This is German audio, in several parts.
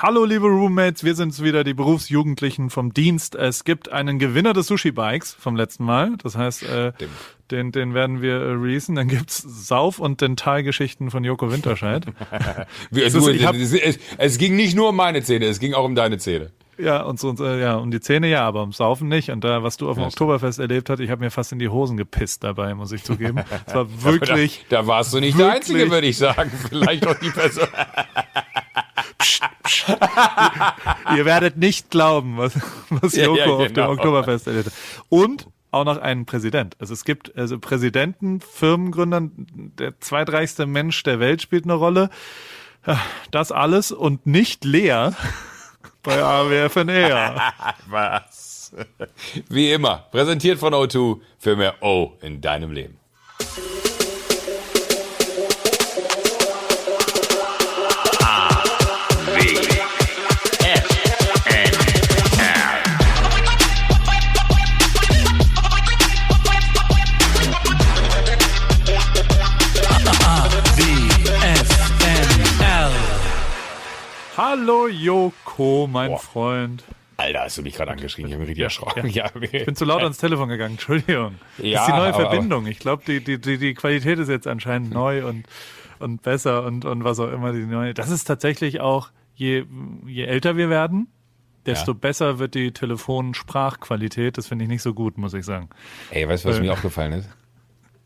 Hallo liebe Roommates, wir sind's wieder, die Berufsjugendlichen vom Dienst. Es gibt einen Gewinner des Sushi-Bikes vom letzten Mal. Das heißt, äh, den, den werden wir äh, releasen. Dann gibt's Sauf- und Dentalgeschichten von Joko Winterscheid. Es ist- hab- es, es, es ging nicht nur um meine Zähne, es ging auch um deine Zähne. ja, und so, und, äh, ja, um die Zähne ja, aber ums Saufen nicht. Und da, was du auf dem Ja, Oktoberfest erlebt hast, ich habe mir fast in die Hosen gepisst dabei, muss ich zugeben. Es war wirklich. Da, da warst du nicht der Einzige, würde ich sagen. Vielleicht auch die Person. Ihr werdet nicht glauben, was, was Ja, Joko ja, auf dem genau. Oktoberfest erlebt hat. Und auch noch einen Präsident. Also es gibt also Präsidenten, Firmengründern, der zweitreichste Mensch der Welt spielt eine Rolle. Ja, Das alles und nicht Lea bei AWFNR. Was? Wie immer, präsentiert von O2 für mehr O in deinem Leben. Hallo Joko, mein Boah. Freund. Alter, hast du mich gerade angeschrien? Ich habe mich richtig erschrocken. Ja, Ich bin zu laut ans Telefon gegangen, Entschuldigung. Das Ja, ist die neue aber- Verbindung. Ich glaube, die, die, die, die Qualität ist jetzt anscheinend neu und, und besser und, und was auch immer die neue. Das ist tatsächlich auch, je, je älter wir werden, desto Ja. besser wird die Telefonsprachqualität. Das finde ich nicht so gut, muss ich sagen. Ey, weißt du, was Äh. mir aufgefallen ist?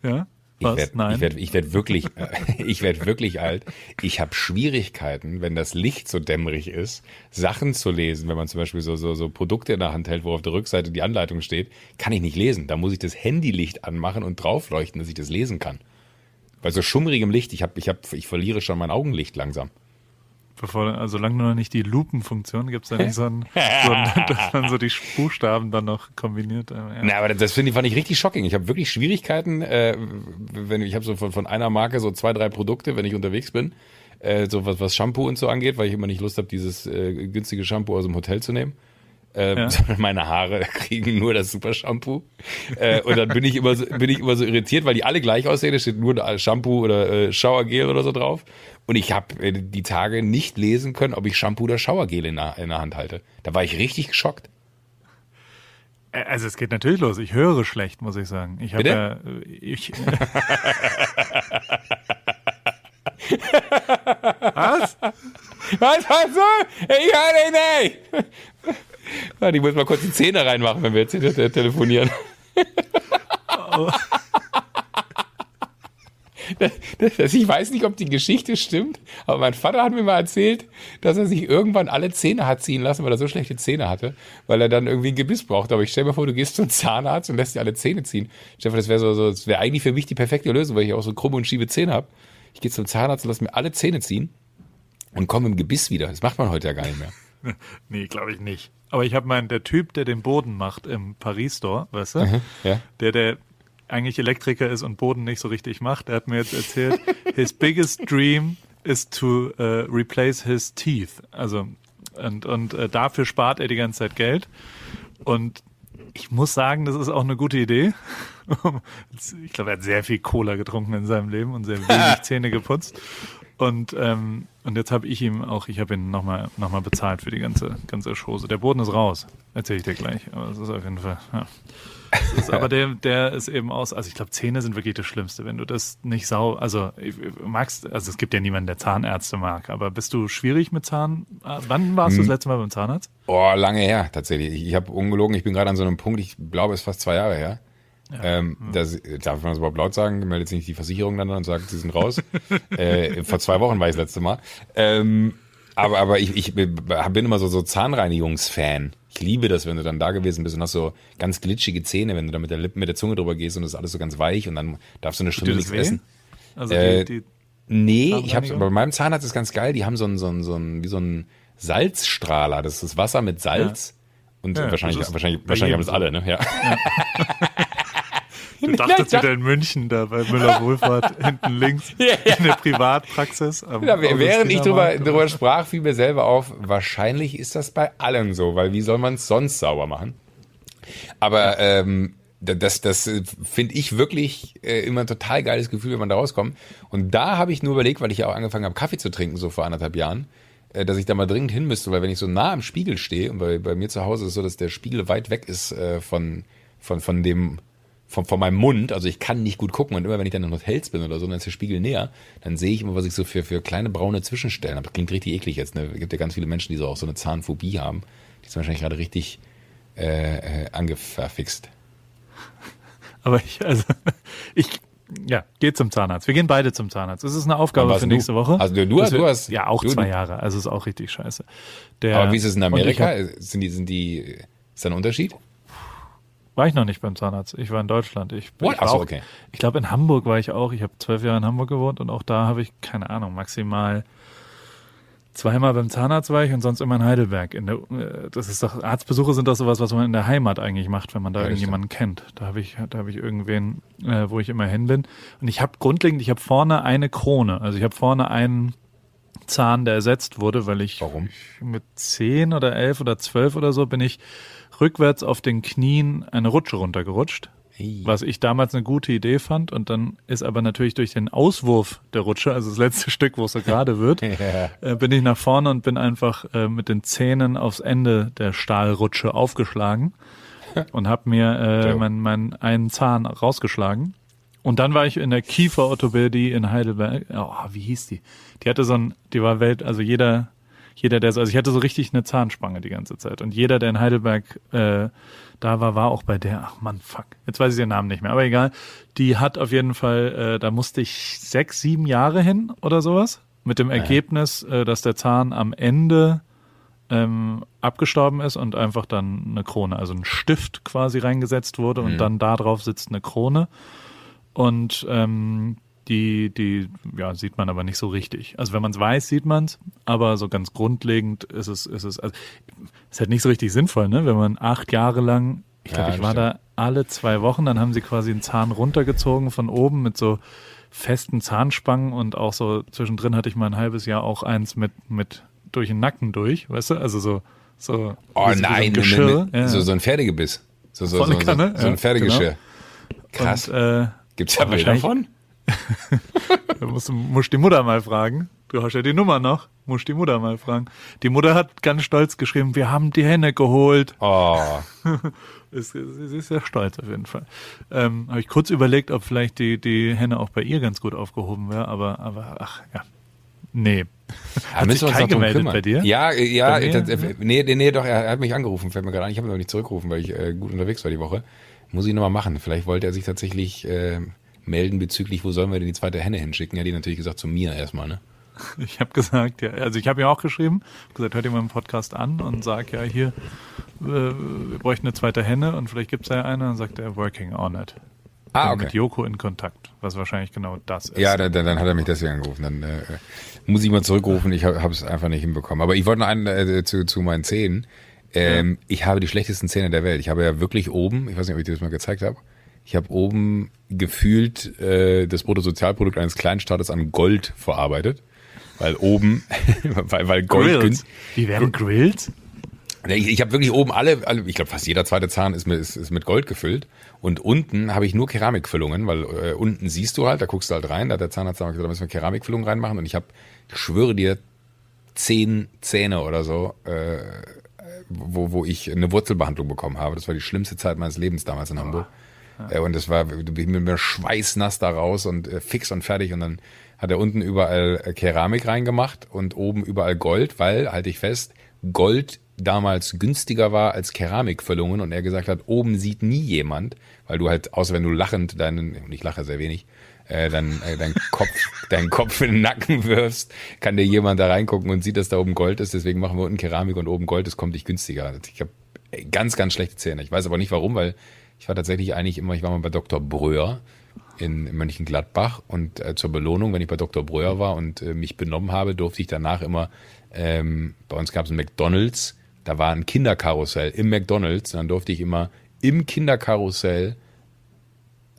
Ja? Ich werde ich werd, ich werd wirklich, äh, ich werd wirklich alt. Ich habe Schwierigkeiten, wenn das Licht so dämmerig ist, Sachen zu lesen. Wenn man zum Beispiel so, so, so Produkte in der Hand hält, wo auf der Rückseite die Anleitung steht, kann ich nicht lesen. Da muss ich das Handylicht anmachen und draufleuchten, dass ich das lesen kann. Bei so schummrigem Licht, ich, hab, ich, hab, ich verliere schon mein Augenlicht langsam. Bevor, also solange nur noch nicht die Lupenfunktion gibt es da nicht so ein, so ein, dass man so die Buchstaben dann noch kombiniert. äh, Ja. Na, aber das- das finde ich, fand ich richtig shocking. Ich habe wirklich Schwierigkeiten, äh, wenn ich habe so von, von einer Marke so zwei, drei Produkte, wenn ich unterwegs bin, äh, so was, was Shampoo und so angeht, weil ich immer nicht Lust habe, dieses äh, günstige Shampoo aus dem Hotel zu nehmen. Ähm, Ja. meine Haare kriegen nur das Super Shampoo. Äh, und dann bin ich immer so, bin ich immer so irritiert, weil die alle gleich aussehen. Da steht nur Shampoo oder äh, Showergel oder so drauf. Und ich habe äh, die Tage nicht lesen können, ob ich Shampoo oder Showergel in der, in der Hand halte. Da war ich richtig geschockt. Äh, Also es geht natürlich los. Ich höre schlecht, muss ich sagen. Ich habe äh, ich. Was? Was hast du? Ich höre dich nicht. Ich muss mal kurz die Zähne reinmachen, wenn wir jetzt hier te- telefonieren. Das, das, ich weiß nicht, ob die Geschichte stimmt, aber mein Vater hat mir mal erzählt, dass er sich irgendwann alle Zähne hat ziehen lassen, weil er so schlechte Zähne hatte, weil er dann irgendwie ein Gebiss braucht. Aber ich stell mir vor, du gehst zum Zahnarzt und lässt dir alle Zähne ziehen. Stefan, das wäre so, so, das wäre eigentlich für mich die perfekte Lösung, weil ich auch so krumme und schiebe Zähne habe. Ich gehe zum Zahnarzt und lass mir alle Zähne ziehen und komme im Gebiss wieder. Das macht man heute ja gar nicht mehr. Nee, glaube ich nicht. Aber ich habe meinen, der Typ, der den Boden macht im Paris-Store, weißt du? ja. Der, der eigentlich Elektriker ist und Boden nicht so richtig macht, der hat mir jetzt erzählt, his biggest dream is to uh, replace his teeth. Also, und, und äh, dafür spart er die ganze Zeit Geld. Und ich muss sagen, das ist auch eine gute Idee. Ich glaube, er hat sehr viel Cola getrunken in seinem Leben und sehr wenig Zähne geputzt. Und, ähm, und jetzt habe ich ihm auch, ich habe ihn nochmal noch mal bezahlt für die ganze, ganze Chose. Der Boden ist raus, erzähle ich dir gleich. Aber es ist auf jeden Fall, ja. Ist, aber der, der ist eben aus, also ich glaube, Zähne sind wirklich das Schlimmste. Wenn du das nicht sau, also ich- magst, also es gibt ja niemanden, der Zahnärzte mag, aber bist du schwierig mit Zahn? äh, Wann warst du das letzte Mal beim Zahnarzt? Oh, lange her, tatsächlich. Ich, ich habe ungelogen, ich bin gerade an so einem Punkt, ich glaube, es ist fast zwei Jahre her. Ähm, das, darf man das überhaupt laut sagen? Meldet sich nicht die Versicherung dann und sagt, sie sind raus. äh, vor zwei Wochen war ich das letzte Mal. Ähm, aber aber ich, ich bin immer so, so Zahnreinigungsfan. Ich liebe das, wenn du dann da gewesen bist und hast so ganz glitschige Zähne, wenn du da mit der Lippe, mit der Zunge drüber gehst und das ist alles so ganz weich und dann darfst du eine Stunde nichts weh? essen. Also Äh, die, die, Nee, ich aber bei meinem Zahnarzt ist ganz geil, die haben so einen, so einen, so einen, wie so einen Salzstrahler. Das ist Wasser mit Salz. Und Ja, wahrscheinlich, wahrscheinlich, wahrscheinlich haben das alle, ne? Ja. du dachtest wieder in München, da bei Müller Wohlfahrt, hinten links, Ja, ja. in der Privatpraxis. Ja, während ich drüber, drüber sprach, fiel mir selber auf, wahrscheinlich ist das bei allen so, weil wie soll man es sonst sauber machen? Aber ähm, da- das, das äh, finde ich wirklich äh, immer ein total geiles Gefühl, wenn man da rauskommt. Und da habe ich nur überlegt, weil ich ja auch angefangen habe, Kaffee zu trinken, so vor anderthalb Jahren, äh, dass ich da mal dringend hin müsste, weil wenn ich so nah am Spiegel stehe und bei, bei mir zu Hause ist es so, dass der Spiegel weit weg ist äh, von, von, von dem von, von meinem Mund, also ich kann nicht gut gucken und immer wenn ich dann in Hotels bin oder so, dann ist der Spiegel näher, dann sehe ich immer, was ich so für, für kleine braune Zwischenstellen habe. Das klingt richtig eklig jetzt, ne? Es gibt ja ganz viele Menschen, die so auch so eine Zahnphobie haben. Die sind wahrscheinlich gerade richtig äh, äh, angefixt. Aber ich, also, ich, ja, geh zum Zahnarzt. Wir gehen beide zum Zahnarzt. Das ist eine Aufgabe für du? nächste Woche. Also du- du du hast- Ja, auch du- zwei du- Jahre. Also ist auch richtig scheiße. Der, Aber wie ist es in Amerika? hab- Sind die, sind die, ist da ein Unterschied? War ich noch nicht beim Zahnarzt. Ich war in Deutschland. Ich, What? ich war so, auch, okay. Ich glaube, in Hamburg war ich auch. Ich habe zwölf Jahre in Hamburg gewohnt und auch da habe ich, keine Ahnung, maximal zweimal beim Zahnarzt war ich und sonst immer in Heidelberg. In der, äh, das ist doch, Arztbesuche sind doch sowas, was man in der Heimat eigentlich macht, wenn man da Ja, irgendjemanden kennt. Da habe ich, da habe ich irgendwen, äh, wo ich immer hin bin. Und ich habe grundlegend, ich habe vorne eine Krone. Also ich habe vorne einen Zahn, der ersetzt wurde, weil ich Warum? mit zehn oder elf oder zwölf oder so bin ich rückwärts auf den Knien eine Rutsche runtergerutscht. Hey. Was ich damals eine gute Idee fand und dann ist aber natürlich durch den Auswurf der Rutsche, also das letzte Stück, wo es so gerade wird, Ja. äh, bin ich nach vorne und bin einfach äh, mit den Zähnen aufs Ende der Stahlrutsche aufgeschlagen und habe mir äh, meinen mein einen Zahn rausgeschlagen. Und dann war ich in der Kieferorthopädie in Heidelberg. Oh, wie hieß die? Die hatte so ein, die war Welt, also jeder, jeder, der so, also ich hatte so richtig eine Zahnspange die ganze Zeit. Und jeder, der in Heidelberg äh, da war, war auch bei der, ach man, fuck, jetzt weiß ich den Namen nicht mehr, aber egal. Die hat auf jeden Fall, äh, da musste ich sechs, sieben Jahre hin oder sowas. Mit dem Ergebnis, äh, dass der Zahn am Ende ähm, abgestorben ist und einfach dann eine Krone, also ein Stift quasi reingesetzt wurde und dann da drauf sitzt eine Krone. Und ähm, die, die, ja, sieht man aber nicht so richtig. Also wenn man es weiß, sieht man es, aber so ganz grundlegend ist es, ist es, also ist halt nicht so richtig sinnvoll, ne? Wenn man acht Jahre lang, ich glaube, Ja, ich war stimmt. da alle zwei Wochen, dann haben sie quasi einen Zahn runtergezogen von oben mit so festen Zahnspangen und auch so zwischendrin hatte ich mal ein halbes Jahr auch eins mit, mit durch den Nacken durch, weißt du? Also so, so, Oh so- so nein, Geschirr. ne, ne, ja. so, so ein Pferdegebiss. So, so, so, so, so ein ja, Pferdegeschirr. Krass. Und, äh, Gibt's oh, Bilder wahrscheinlich- von? Da musst du musst die Mutter mal fragen. Du hast ja die Nummer noch. Musst die Mutter mal fragen. Die Mutter hat ganz stolz geschrieben, wir haben die Henne geholt. Oh, sie ist sehr stolz auf jeden Fall. Ähm, Habe ich kurz überlegt, ob vielleicht die, die Henne auch bei ihr ganz gut aufgehoben wäre, aber, aber ach ja. Nee. uns Kai doch drum gemeldet kümmern. bei dir? Ja, äh, ja, das, äh, nee, nee, nee, doch, er hat mich angerufen, fällt mir gerade ein. Ich habe ihn aber nicht zurückgerufen, weil ich äh, gut unterwegs war die Woche. Muss ich nochmal machen. Vielleicht wollte er sich tatsächlich äh, melden bezüglich, wo sollen wir denn die zweite Henne hinschicken? Er hat die natürlich gesagt, zu mir erstmal, ne? Ich habe gesagt, ja, also ich habe ja auch geschrieben, gesagt, hört ihr meinen Podcast an und sag ja hier, äh, wir bräuchten eine zweite Henne und vielleicht gibt's ja eine und sagt er, working on it. Ah, okay. Mit Joko in Kontakt, was wahrscheinlich genau das ist. Ja, dann, dann, dann hat er mich deswegen angerufen. Dann äh, muss ich mal zurückrufen. Ich habe es einfach nicht hinbekommen. Aber ich wollte noch einen äh, zu, zu meinen Zähnen. Ähm, Ich habe die schlechtesten Zähne der Welt. Ich habe ja wirklich oben, ich weiß nicht, ob ich dir das mal gezeigt habe, ich habe oben gefühlt äh, das Bruttosozialprodukt eines Kleinstaates an Gold verarbeitet. Weil oben, weil, weil Gold Grills. günst- Wie werden Grills? Nee, Ich, ich habe wirklich oben alle, alle ich glaube fast jeder zweite Zahn ist mit, ist, ist mit Gold gefüllt und unten habe ich nur Keramikfüllungen, weil äh, unten siehst du halt, da guckst du halt rein, da hat der Zahnarzt gesagt, da müssen wir Keramikfüllungen reinmachen und ich habe, ich schwöre dir, zehn Zähne oder so, äh, wo, wo ich eine Wurzelbehandlung bekommen habe. Das war die schlimmste Zeit meines Lebens damals in Hamburg. Äh, Und das war, du bist mit mir schweißnass da raus und äh, fix und fertig und dann hat er unten überall äh, Keramik reingemacht und oben überall Gold, weil, halte ich fest, Gold damals günstiger war als Keramikfüllungen und er gesagt hat, oben sieht nie jemand, weil du halt, außer wenn du lachend deinen, und ich lache sehr wenig, äh, dann äh, deinen Kopf, deinen Kopf in den Nacken wirfst, kann dir jemand da reingucken und sieht, dass da oben Gold ist. Deswegen machen wir unten Keramik und oben Gold. Das kommt nicht günstiger. Ich habe ganz, ganz schlechte Zähne. Ich weiß aber nicht warum, weil ich war tatsächlich eigentlich immer, ich war mal bei Dr. Breuer in, Mönchengladbach und äh, zur Belohnung, wenn ich bei Dr. Breuer war und äh, mich benommen habe, durfte ich danach immer, ähm, bei uns gab es ein McDonalds, da war ein Kinderkarussell im McDonalds und dann durfte ich immer im Kinderkarussell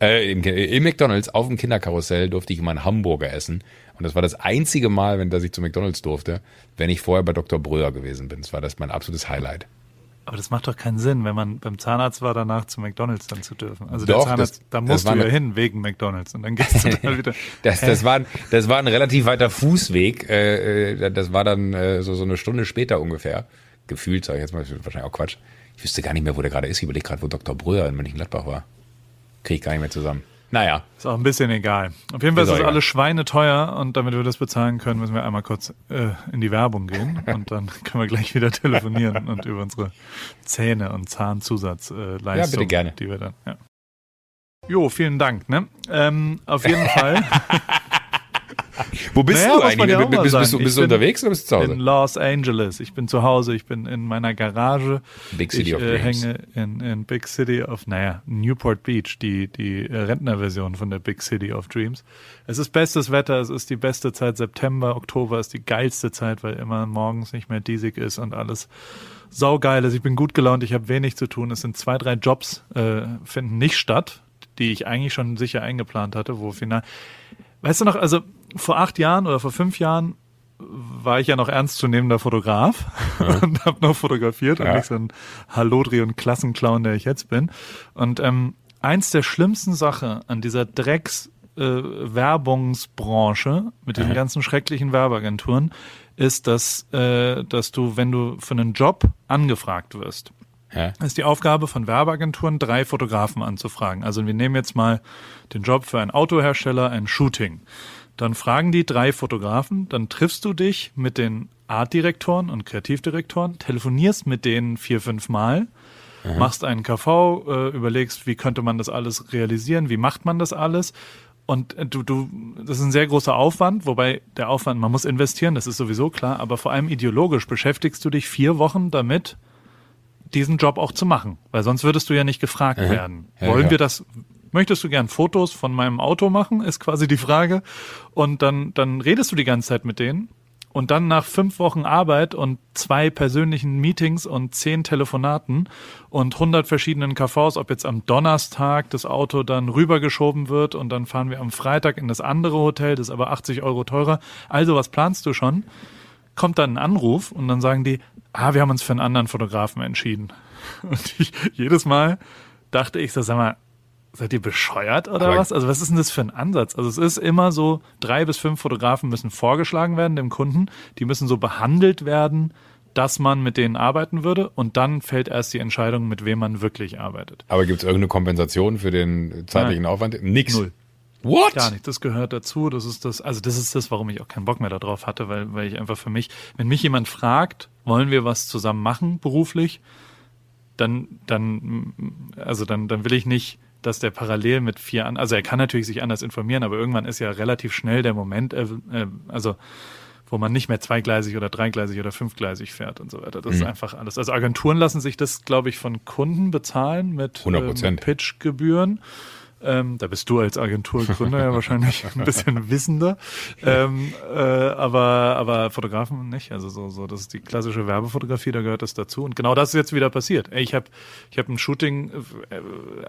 äh, im, im McDonalds auf dem Kinderkarussell durfte ich immer einen Hamburger essen. Und das war das einzige Mal, wenn dass ich zu McDonalds durfte, wenn ich vorher bei Dr. Breuer gewesen bin. Das war das mein absolutes Highlight. Aber das macht doch keinen Sinn, wenn man beim Zahnarzt war, danach zu McDonalds dann zu dürfen. Also Doch, der Zahnarzt, das- da musst du ja eine- hin wegen McDonalds und dann gehst du da wieder. Das, das, war, ein- das war ein relativ weiter Fußweg. Äh, äh, das war dann äh, so, so eine Stunde später ungefähr. Gefühlt, sage ich jetzt mal, wahrscheinlich auch Quatsch. Ich wüsste gar nicht mehr, wo der gerade ist. Ich überlege gerade, wo Dr. Bröer in Mönchengladbach war. Kriege ich gar nicht mehr zusammen. Naja, Ist auch ein bisschen egal. Auf jeden Fall Ist ist es alles schweineteuer und damit wir das bezahlen können, müssen wir einmal kurz äh, in die Werbung gehen und dann können wir gleich wieder telefonieren und über unsere Zähne und Zahnzusatzleistungen, äh, Ja, bitte gerne. die wir dann. Ja. Jo, vielen Dank. Ne? Ähm, auf jeden Fall Wo bist Naja, du eigentlich? ja bist, bist, du, bist Ich du bin unterwegs oder bist du zu in Hause? Los Angeles. Ich bin zu Hause, ich bin in meiner Garage. Big City ich of äh, Dreams. hänge in, in Big City of, naja, Newport Beach, die, die Rentnerversion von der Big City of Dreams. Es ist bestes Wetter, es ist die beste Zeit. September, Oktober ist die geilste Zeit, weil immer morgens nicht mehr diesig ist und alles saugeil ist. Ich bin gut gelaunt, ich habe wenig zu tun. Es sind zwei, drei Jobs, äh, finden nicht statt, die ich eigentlich schon sicher eingeplant hatte, wo final. Weißt du noch, also vor acht Jahren oder vor fünf Jahren war ich ja noch ernstzunehmender Fotograf und habe noch fotografiert und Ja. nicht so ein Hallodri und Klassenclown, der ich jetzt bin. Und ähm, eins der schlimmsten Sachen an dieser Drecks äh, Werbungsbranche mit diesen ganzen schrecklichen Werbeagenturen ist, dass, äh, dass du, wenn du für einen Job angefragt wirst, Ja. ist die Aufgabe von Werbeagenturen, drei Fotografen anzufragen. Also wir nehmen jetzt mal den Job für einen Autohersteller, ein Shooting. Dann fragen die drei Fotografen, dann triffst du dich mit den Artdirektoren und Kreativdirektoren, telefonierst mit denen vier, fünf Mal, machst einen KV, äh, überlegst, wie könnte man das alles realisieren, wie macht man das alles. Und äh, du, du, das ist ein sehr großer Aufwand, wobei der Aufwand, man muss investieren, das ist sowieso klar, aber vor allem ideologisch beschäftigst du dich vier Wochen damit, diesen Job auch zu machen, weil sonst würdest du ja nicht gefragt werden. Ja, Wollen ja. wir das? Möchtest du gern Fotos von meinem Auto machen? Ist quasi die Frage. Und dann, dann redest du die ganze Zeit mit denen. Und dann nach fünf Wochen Arbeit und zwei persönlichen Meetings und zehn Telefonaten und hundert verschiedenen KVs, ob jetzt am Donnerstag das Auto dann rübergeschoben wird und dann fahren wir am Freitag in das andere Hotel, das ist aber 80 Euro teurer. Also was planst du schon? kommt dann ein Anruf und dann sagen die, ah, wir haben uns für einen anderen Fotografen entschieden. Und ich, jedes Mal dachte ich so, sag mal, seid ihr bescheuert oder Aber- was? Also was ist denn das für ein Ansatz? Also es ist immer so, drei bis fünf Fotografen müssen vorgeschlagen werden dem Kunden, die müssen so behandelt werden, dass man mit denen arbeiten würde und dann fällt erst die Entscheidung, mit wem man wirklich arbeitet. Aber gibt es irgendeine Kompensation für den zeitlichen Aufwand? Nix. Null. What? Gar nicht. Das gehört dazu. Das ist das, also das ist das, warum ich auch keinen Bock mehr darauf hatte, weil, weil ich einfach für mich, wenn mich jemand fragt, wollen wir was zusammen machen, beruflich, dann, dann, also dann, dann will ich nicht, dass der parallel mit vier an, also er kann natürlich sich anders informieren, aber irgendwann ist ja relativ schnell der Moment, äh, äh, also wo man nicht mehr zweigleisig oder dreigleisig oder fünfgleisig fährt und so weiter. Das ist einfach alles. Also Agenturen lassen sich das, glaube ich, von Kunden bezahlen mit, 100 äh, Prozent. mit Pitchgebühren. Ähm, da bist du als Agenturgründer ja wahrscheinlich ein bisschen wissender. Ähm, äh, aber, aber Fotografen nicht. Also so, so, das ist die klassische Werbefotografie, da gehört das dazu. Und genau das ist jetzt wieder passiert. Ich habe ich hab ein Shooting, äh,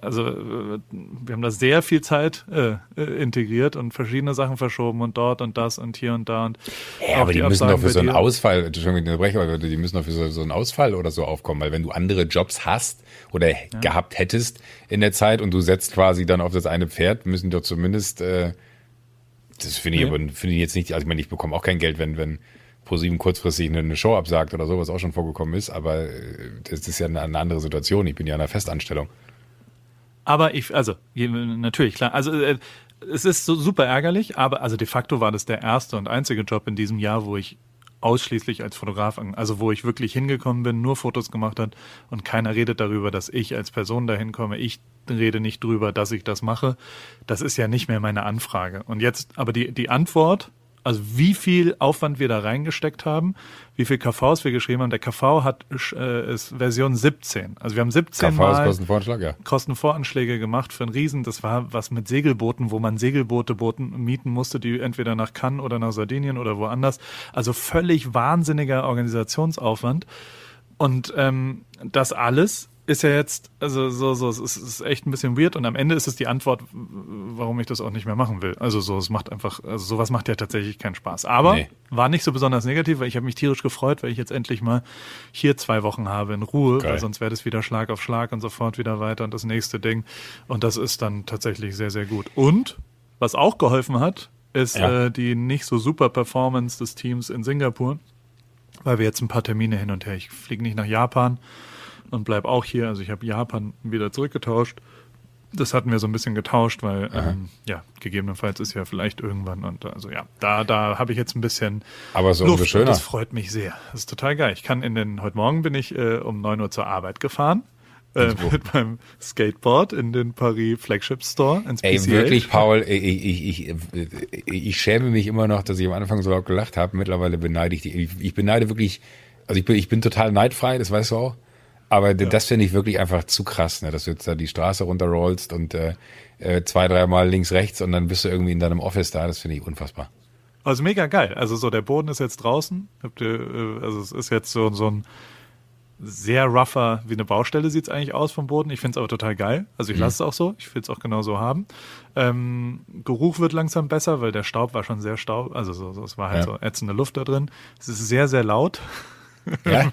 also äh, wir haben da sehr viel Zeit äh, äh, integriert und verschiedene Sachen verschoben und dort und das und hier und da und Ja, aber die, müssen doch für so einen. Ausfall, Entschuldigung, aber die müssen doch für so, so einen Ausfall oder so aufkommen, weil wenn du andere Jobs hast oder gehabt hättest in der Zeit und du setzt quasi dann auf das eine Pferd, müssen doch zumindest, äh, das finde ich Nee. aber, finde ich jetzt nicht, also ich meine, ich bekomme auch kein Geld, wenn, wenn ProSieben kurzfristig eine, eine Show absagt oder so, was auch schon vorgekommen ist, aber äh, das ist ja eine, eine andere Situation. Ich bin ja in einer Festanstellung. Aber ich, also, natürlich, klar. Also, äh, es ist so super ärgerlich, aber also de facto war das der erste und einzige Job in diesem Jahr, wo ich ausschließlich als Fotograf, an- also wo ich wirklich hingekommen bin, nur Fotos gemacht hat und keiner redet darüber, dass ich als Person dahin komme. Ich rede nicht drüber, dass ich das mache. Das ist ja nicht mehr meine Anfrage. Und jetzt, aber die, die Antwort, also wie viel Aufwand wir da reingesteckt haben, wie viel KVs wir geschrieben haben. Der KV hat äh, ist Version 17. Also wir haben 17 KV ist Mal Kostenvoranschlag, ja. Kostenvoranschläge gemacht für einen Riesen. Das war was mit Segelbooten, wo man Segelboote Booten mieten musste, die entweder nach Cannes oder nach Sardinien oder woanders. Also völlig wahnsinniger Organisationsaufwand. Und ähm, das alles ist ja jetzt, also so, so, es ist, ist echt ein bisschen weird und am Ende ist es die Antwort, warum ich das auch nicht mehr machen will. Also so, es macht einfach, also sowas macht ja tatsächlich keinen Spaß. Aber Nee. war nicht so besonders negativ, weil ich habe mich tierisch gefreut, weil ich jetzt endlich mal hier zwei Wochen habe in Ruhe, Geil. weil sonst wäre das wieder Schlag auf Schlag und sofort wieder weiter und das nächste Ding. Und das ist dann tatsächlich sehr, sehr gut. Und was auch geholfen hat, ist Ja. äh, die nicht so super Performance des Teams in Singapur, weil wir jetzt ein paar Termine hin und her. Ich fliege nicht nach Japan und bleib auch hier. Also ich habe Japan wieder zurückgetauscht. Das hatten wir so ein bisschen getauscht, weil ähm, ja gegebenenfalls ist ja vielleicht irgendwann und also ja da da habe ich jetzt ein bisschen Aber so Luft schöner. das freut mich sehr. Das ist total geil. Ich kann in den heute Morgen bin ich äh, um 9 Uhr zur Arbeit gefahren äh, mit meinem Skateboard in den Paris Flagship Store ins Ey, PCH. wirklich, Paul, ich, ich, ich, ich, schäme mich immer noch, dass ich am Anfang so laut gelacht habe. Mittlerweile beneide ich die. Ich, ich beneide wirklich, also ich bin, ich bin total neidfrei, das weißt du auch. Aber das finde ich wirklich einfach zu krass, ne? dass du jetzt da die Straße runterrollst und äh, äh, zwei, dreimal links, rechts und dann bist du irgendwie in deinem Office da. Das finde ich unfassbar. Also mega geil. Also so der Boden ist jetzt draußen. Ihr, äh, Also es ist jetzt so, so ein sehr rougher, wie eine Baustelle sieht's eigentlich aus vom Boden. Ich find's aber total geil. Also ich lasse es auch so. Ich will's auch genau so haben. Ähm, Geruch wird langsam besser, weil der Staub war schon sehr staub. Also so, so, es war halt Ja. so ätzende Luft da drin. Es ist sehr, sehr laut. Ja?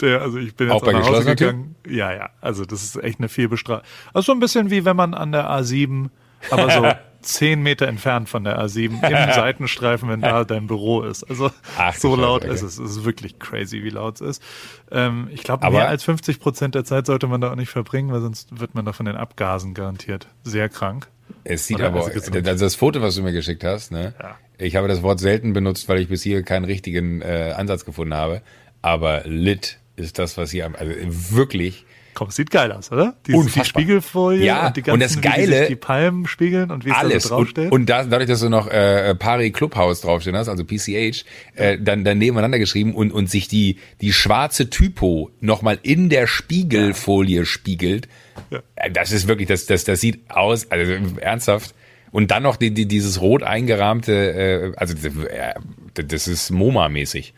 Der, also ich bin jetzt Auch bei nach Hause geschlossener Tür? gegangen. Ja, ja. Also das ist echt eine Fehlbestrahlung. Also so ein bisschen wie wenn man an der A7, aber so zehn Meter entfernt von der A7 im Seitenstreifen, wenn da dein Büro ist. Also Ach, so laut okay. ist es. Es ist wirklich crazy, wie laut es ist. Ähm, ich glaube, Aber- mehr als 50 Prozent der Zeit sollte man da auch nicht verbringen, weil sonst wird man da von den Abgasen garantiert sehr krank. Es sieht Oder aber, also das Foto, was du mir geschickt hast, ne? Ja. Ich habe das Wort selten benutzt, weil ich bis hier keinen richtigen äh, Ansatz gefunden habe. Aber lit ist das, was hier, am- also wirklich, Komm, sieht geil aus, oder? Die, die. Spiegelfolie Ja, und die und ganzen, das wie die Geile- sich die Palmen spiegeln und wie es da alles. so Und, draufsteht. und da, dadurch, dass du noch äh, Pari Clubhouse draufstehen hast, also PCH, äh, dann, dann nebeneinander geschrieben und, und sich die, die schwarze Typo nochmal in der Spiegelfolie spiegelt. Ja. Äh, Das ist wirklich, das, das, das sieht aus, also ernsthaft. Und dann noch die, die, dieses rot eingerahmte, äh, also äh, das ist MoMA-mäßig.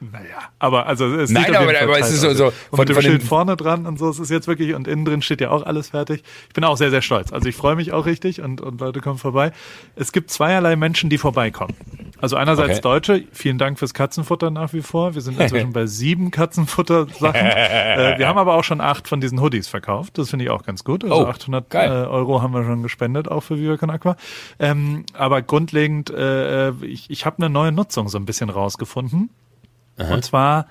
Naja, aber also es Nein, sieht aber- aber es ist so- so von- mit dem von Schild vorne dran und so es ist jetzt wirklich und innen drin steht ja auch alles fertig. Ich bin auch sehr sehr stolz. Also ich freue mich auch richtig und und Leute kommen vorbei. Es gibt zweierlei Menschen, die vorbeikommen. Also einerseits Okay. Deutsche. Vielen Dank fürs Katzenfutter nach wie vor. Wir sind inzwischen bei sieben Katzenfutter-Sachen. äh, wir haben aber auch schon acht von diesen Hoodies verkauft. Das finde ich auch ganz gut. Also Oh, 800 äh, geil. Euro haben wir schon gespendet, auch für Viva Con Aqua. Ähm, aber grundlegend, äh, ich, ich habe eine neue Nutzung so ein bisschen rausgefunden. Und zwar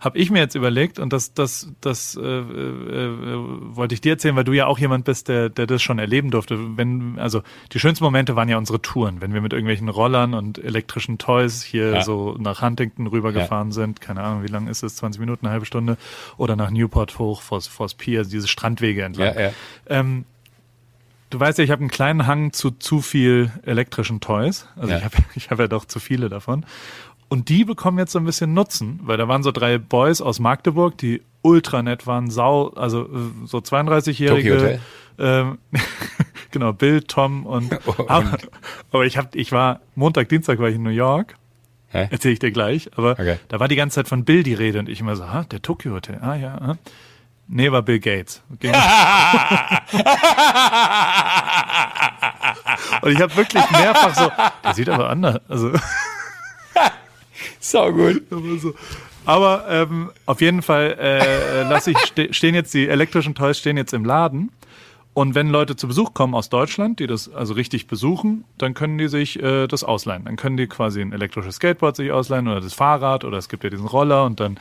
habe ich mir jetzt überlegt, und das, das, das äh, äh, äh, wollte ich dir erzählen, weil du ja auch jemand bist, der, der das schon erleben durfte. Wenn, also die schönsten Momente waren ja unsere Touren, wenn wir mit irgendwelchen Rollern und elektrischen Toys hier Ja. so nach Huntington rübergefahren sind. Keine Ahnung, wie lang ist es? 20 Minuten, eine halbe Stunde. Oder nach Newport hoch, vors, vors Pier, also diese Strandwege entlang. Ja, ja. Ähm, du weißt ja, ich habe einen kleinen Hang zu zu viel elektrischen Toys. Also Ja. ich habe ich hab ja doch zu viele davon. Und die bekommen jetzt so ein bisschen Nutzen, weil da waren so drei Boys aus Magdeburg, die ultra nett waren, sau, also äh, so 32-jährige. Tokyo Hotel? Ähm, genau, Bill, Tom und, Und- aber, aber ich hab, ich war Montag, Dienstag war ich in New York. Erzähle ich dir gleich, aber Okay. da war die ganze Zeit von Bill die Rede und ich immer so, ha, der Tokyo Hotel, ah ja, ah. Nee, war Bill Gates. Und ich habe wirklich mehrfach so, der sieht aber anders, also Sau gut. aber so. Aber ähm, auf jeden Fall äh, lasse ich ste stehen jetzt die elektrischen Toys stehen jetzt im Laden und wenn Leute zu Besuch kommen aus Deutschland, die das also richtig besuchen, dann können die sich äh, das ausleihen. Dann können die quasi ein elektrisches Skateboard sich ausleihen oder das Fahrrad oder es gibt ja diesen Roller und dann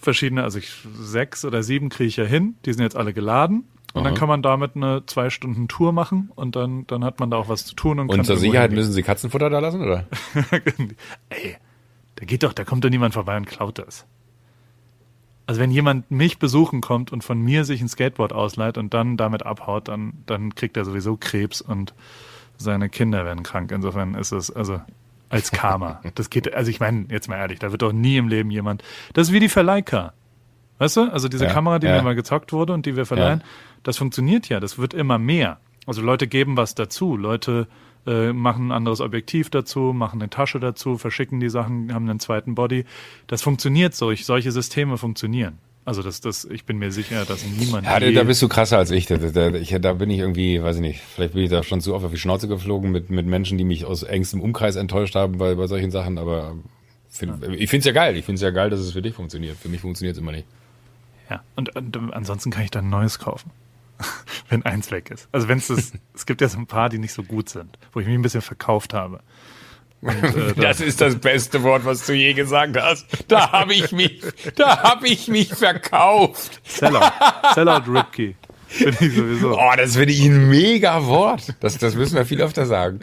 verschiedene, also ich, sechs oder sieben kriege ich ja hin. Die sind jetzt alle geladen. Und dann Aha. kann man damit eine zwei Stunden Tour machen und dann, dann hat man da auch was zu tun. Und, Und kann zur Sicherheit hingehen. müssen sie Katzenfutter da lassen, oder? Ey, da geht doch, da kommt doch niemand vorbei und klaut das. Also wenn jemand mich besuchen kommt und von mir sich ein Skateboard ausleiht und dann damit abhaut, dann, dann kriegt er sowieso Krebs und seine Kinder werden krank. Insofern ist es, also als Karma. Das geht, also ich meine, jetzt mal ehrlich, da wird doch nie im Leben jemand. Das ist wie die Verleihka. Weißt du? Also diese Ja, Kamera, die ja. mir mal gezockt wurde und die wir verleihen, Ja. das funktioniert ja, das wird immer mehr. Also Leute geben was dazu, Leute äh, machen ein anderes Objektiv dazu, machen eine Tasche dazu, verschicken die Sachen, haben einen zweiten Body. Das funktioniert so, ich, solche Systeme funktionieren. Also das, das, ich bin mir sicher, dass niemand. Ja, da bist du krasser als ich. Da, da, ich. da bin ich irgendwie, weiß ich nicht, vielleicht bin ich da schon zu oft auf die Schnauze geflogen mit, mit Menschen, die mich aus engstem Umkreis enttäuscht haben bei, bei solchen Sachen, aber find, ich finde es ja geil. Ich finde es ja geil, dass es für dich funktioniert. Für mich funktioniert es immer nicht. Ja, und, und ansonsten kann ich dann ein neues kaufen. wenn eins weg ist. Also wenn es das, es gibt ja so ein paar, die nicht so gut sind, wo ich mich ein bisschen verkauft habe. Und, äh, da- Das ist das beste Wort, was du je gesagt hast. Da habe ich mich, da habe ich mich verkauft. Sellout. Sellout Ripkey. Bin ich sowieso. Oh, das finde ich ein mega Wort. Das, das müssen wir viel öfter sagen.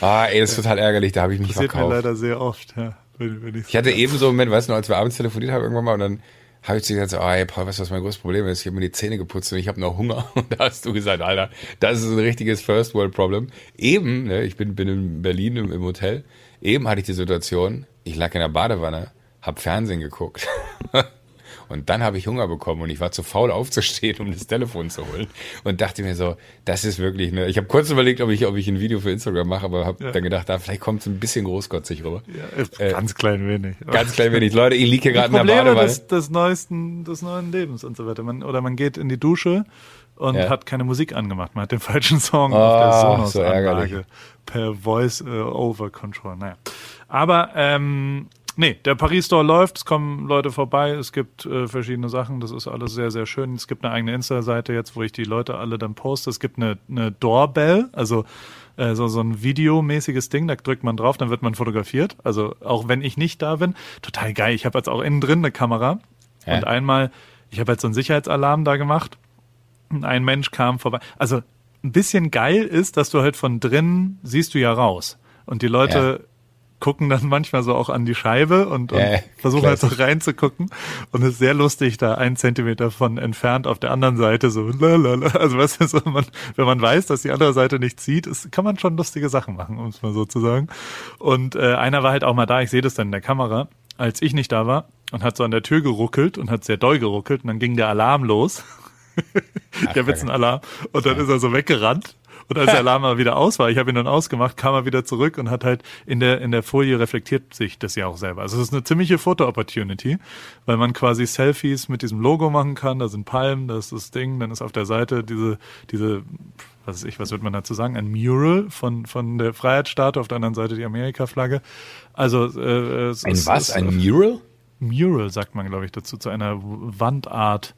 Ah, ey, das ist total ärgerlich. Da habe ich mich mir verkauft. leider sehr oft, ja. Wenn, wenn Ich hatte eben so einen Moment, weißt du, noch, als wir abends telefoniert haben irgendwann mal und dann habe ich zu dir gesagt, oh, ey, Paul, weißt du, was mein größtes Problem ist? Ich habe mir die Zähne geputzt und ich habe noch Hunger. Und da hast du gesagt, Alter, das ist ein richtiges First World Problem. Eben, ne, ich bin, bin in Berlin im, im Hotel, eben hatte ich die Situation, ich lag in der Badewanne, habe Fernsehen geguckt. Und dann habe ich Hunger bekommen und ich war zu faul aufzustehen, um das Telefon zu holen. Und dachte mir so, das ist wirklich, ne. Ich habe kurz überlegt, ob ich, ob ich ein Video für Instagram mache, aber habe Ja. dann gedacht, da vielleicht kommt es ein bisschen großkotzig rüber. ja, äh, ganz klein wenig. Ganz klein wenig. Leute, ich liege hier gerade in der Badewanne. des, des neuesten, des neuen Lebens und so weiter. Man, oder man geht in die Dusche und Ja. hat keine Musik angemacht. Man hat den falschen Song Ah, auf der so ärgerlich. Sonos-Anlage per Voice-Over-Control. Naja. Aber ähm, nee, der Paris-Store läuft, es kommen Leute vorbei, es gibt äh, verschiedene Sachen, das ist alles sehr, sehr schön. Es gibt eine eigene Insta-Seite jetzt, wo ich die Leute alle dann poste. Es gibt eine, eine Doorbell, also äh, so, so ein videomäßiges Ding, da drückt man drauf, dann wird man fotografiert. Also auch wenn ich nicht da bin, total geil. Ich habe jetzt auch innen drin eine Kamera Ja. und einmal, ich habe jetzt so einen Sicherheitsalarm da gemacht und ein Mensch kam vorbei. Also ein bisschen geil ist, dass du halt von drinnen siehst du ja raus und die Leute gucken dann manchmal so auch an die Scheibe und, und Ja, ja, versuchen halt so reinzugucken und es ist sehr lustig, da einen Zentimeter von entfernt auf der anderen Seite so lalala. Also weißt du, so man, wenn man weiß, dass die andere Seite nicht sieht, ist, kann man schon lustige Sachen machen, um es mal so zu sagen. Und äh, einer war halt auch mal da, ich sehe das dann in der Kamera, als ich nicht da war und hat so an der Tür geruckelt und hat sehr doll geruckelt und dann ging der Alarm los. ich habe jetzt einen Alarm und dann ist er so weggerannt. Und als der Alarm mal wieder aus war, ich habe ihn dann ausgemacht, kam er wieder zurück und hat halt in der in der Folie reflektiert sich das ja auch selber. Also es ist eine ziemliche Foto-Opportunity, weil man quasi Selfies mit diesem Logo machen kann. Da sind Palmen, da ist das Ding, dann ist auf der Seite diese diese was weiß ich, was wird man dazu sagen, ein Mural von von der Freiheitsstatue, auf der anderen Seite die Amerika-Flagge. Also äh, es Ein ist, was? es- Ein Mural? Mural, sagt man, glaube ich, dazu, zu einer Wandart,